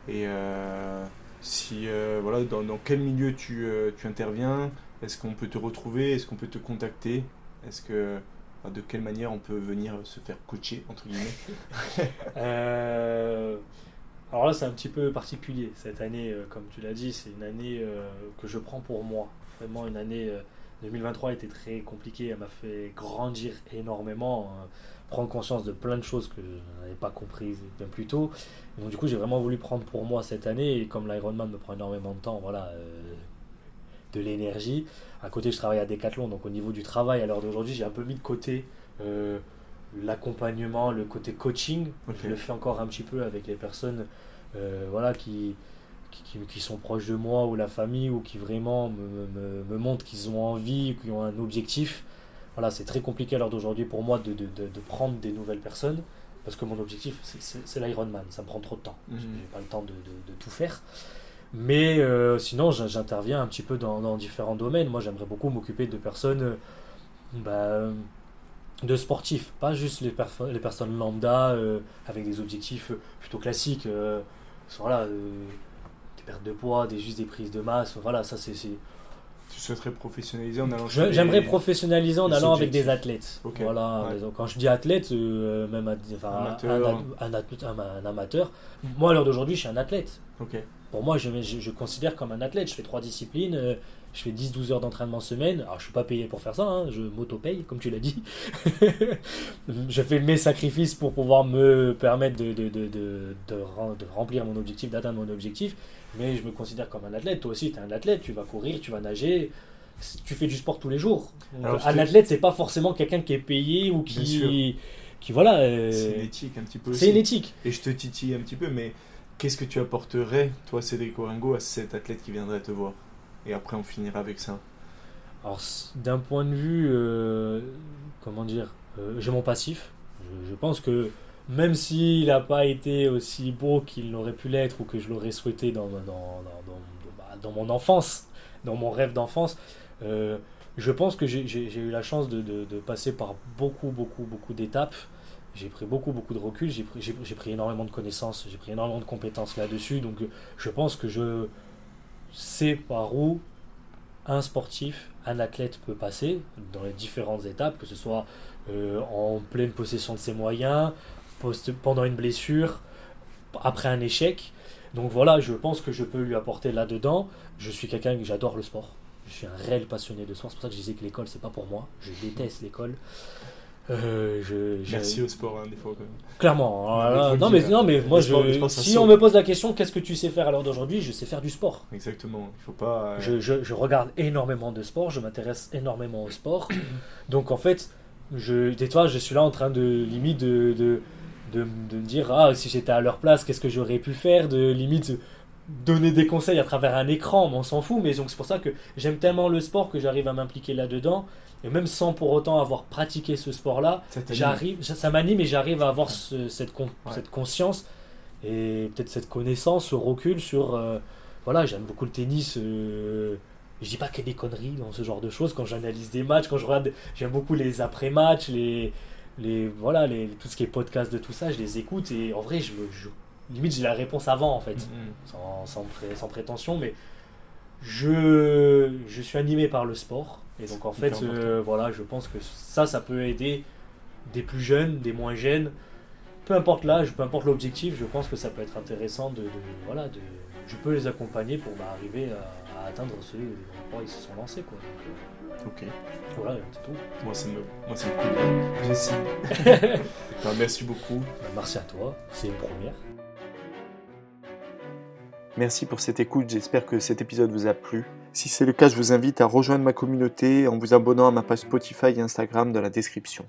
Et euh, si, euh, voilà, dans, quel milieu tu, euh, tu interviens Est-ce qu'on peut te retrouver Est-ce qu'on peut te contacter Est-ce que. enfin, de quelle manière on peut venir se faire coacher, entre guillemets? Euh, alors là, c'est un petit peu particulier. Cette année, comme tu l'as dit, c'est une année que je prends pour moi. Vraiment, une année euh, 2023 était très compliquée. Elle m'a fait grandir énormément, euh, prendre conscience de plein de choses que je n'avais pas comprises bien plus tôt. Et donc, du coup, j'ai vraiment voulu prendre pour moi cette année. Et comme l'Ironman me prend énormément de temps, voilà, euh, de l'énergie. À côté, je travaille à Decathlon. Donc, au niveau du travail, à l'heure d'aujourd'hui, j'ai un peu mis de côté. euh, l'accompagnement, le côté coaching, je le fais encore un petit peu avec les personnes euh, voilà, qui, qui, qui- qui sont proches de moi ou la famille ou qui vraiment me, me, me montrent qu'ils ont envie, qu'ils ont un objectif. Voilà, c'est très compliqué à l'heure d'aujourd'hui pour moi de, de, de, de prendre des nouvelles personnes parce que mon objectif, c'est- l'Ironman. Ça me prend trop de temps. Mhm. J'ai pas le temps de, tout faire. Mais euh, sinon, j'in- j'interviens un petit peu dans, dans différents domaines. Moi, j'aimerais beaucoup m'occuper de personnes, euh, bah, de sportifs, pas juste les, les personnes lambda euh, avec des objectifs plutôt classiques. euh, voilà, des pertes de poids, des, juste des prises de masse. Voilà, ça c'est. Tu souhaiterais professionnaliser en allant les- J'aimerais professionnaliser en allant avec des athlètes. Voilà, ouais. donc quand je dis athlète, euh, même un, enfin, Amateur. un, un- un- un amateur, moi à l'heure d'aujourd'hui, je suis un athlète. Pour moi, je, je, je considère comme un athlète. Je fais trois disciplines, euh, je fais 10-12 heures d'entraînement semaine. Alors, je suis pas payé pour faire ça, hein, je m'auto-paye, comme tu l'as dit. je fais mes sacrifices pour pouvoir me permettre de, de, de, de remplir mon objectif, d'atteindre mon objectif. Mais je me considère comme un athlète. Toi aussi, tu es un athlète, tu vas courir, tu vas nager. Tu fais du sport tous les jours. Alors, un te- athlète, c'est pas forcément quelqu'un qui est payé ou qui. qui voilà. euh, C'est une éthique un petit peu c'est une éthique. Et je te titille un petit peu, mais qu'est-ce que tu apporterais, toi, Cédric Orengo, à cet athlète qui viendrait te voir? Et après, on finira avec ça. Alors, d'un point de vue, euh, comment dire, euh, j'ai mon passif. Je, je pense que même s'il n'a pas été aussi beau qu'il aurait pu l'être ou que je l'aurais souhaité dans, dans, dans, dans- bah, mon enfance, dans mon rêve d'enfance, euh, je pense que j'ai eu la chance de, de- passer par beaucoup, beaucoup, beaucoup d'étapes. J'ai pris beaucoup, beaucoup de recul, j'ai pris, pris énormément de connaissances, j'ai pris énormément de compétences là-dessus. Donc, je pense que je, c'est par où un sportif, un athlète peut passer dans les différentes étapes, que ce soit euh, en pleine possession de ses moyens, pendant une blessure, après un échec. Donc voilà, je pense que je peux lui apporter là-dedans. Je suis quelqu'un que j'adore le sport. Je suis un réel passionné de sport. C'est pour ça que je disais que l'école, c'est pas pour moi. Je déteste l'école. Euh, je, Merci au sport, hein, des fois. Clairement. non, mais, non, mais moi, je, si on me pose la question, qu'est-ce que tu sais faire à l'heure d'aujourd'hui Je sais faire du sport. Exactement. Il faut pas. Euh, je, je, je, regarde énormément de sport, je m'intéresse énormément au sport. Donc, en fait, je, toi, je suis là en train de limite de, de, de, de me dire ah, si j'étais à leur place, qu'est-ce que j'aurais pu faire De limite donner des conseils à travers un écran, on s'en fout. Mais donc, c'est pour ça que j'aime tellement le sport que j'arrive à m'impliquer là-dedans. Et même sans pour autant avoir pratiqué ce sport-là, j'arrive, ça m'anime et j'arrive à avoir cette, cette conscience et peut-être cette connaissance, ce recul sur. Euh, voilà, j'aime beaucoup le tennis. Euh, je dis pas qu'il y a des conneries dans ce genre de choses. Quand j'analyse des matchs, quand je regarde, j'aime beaucoup les après-matchs, les, les, voilà, les, tout ce qui est podcast de tout ça, je les écoute et en vrai, je, je limite j'ai la réponse avant en fait, mm-hmm. sans, sans, sans, prétention, mais je, je suis animé par le sport et donc en fait, euh, voilà, je pense que ça, ça peut aider des plus jeunes, des moins jeunes, peu importe l'âge, peu importe l'objectif, je pense que ça peut être intéressant de, voilà, de, je peux les accompagner pour bah, arriver à, atteindre ce quoi ils se sont lancés quoi. Euh, ok. Voilà, c'est tout. Moi, c'est me, moi, c'est cool. Bah, merci beaucoup. Bah, merci à toi. C'est une première. Merci pour cette écoute, j'espère que cet épisode vous a plu. Si c'est le cas, je vous invite à rejoindre ma communauté en vous abonnant à ma page Spotify et Instagram dans la description.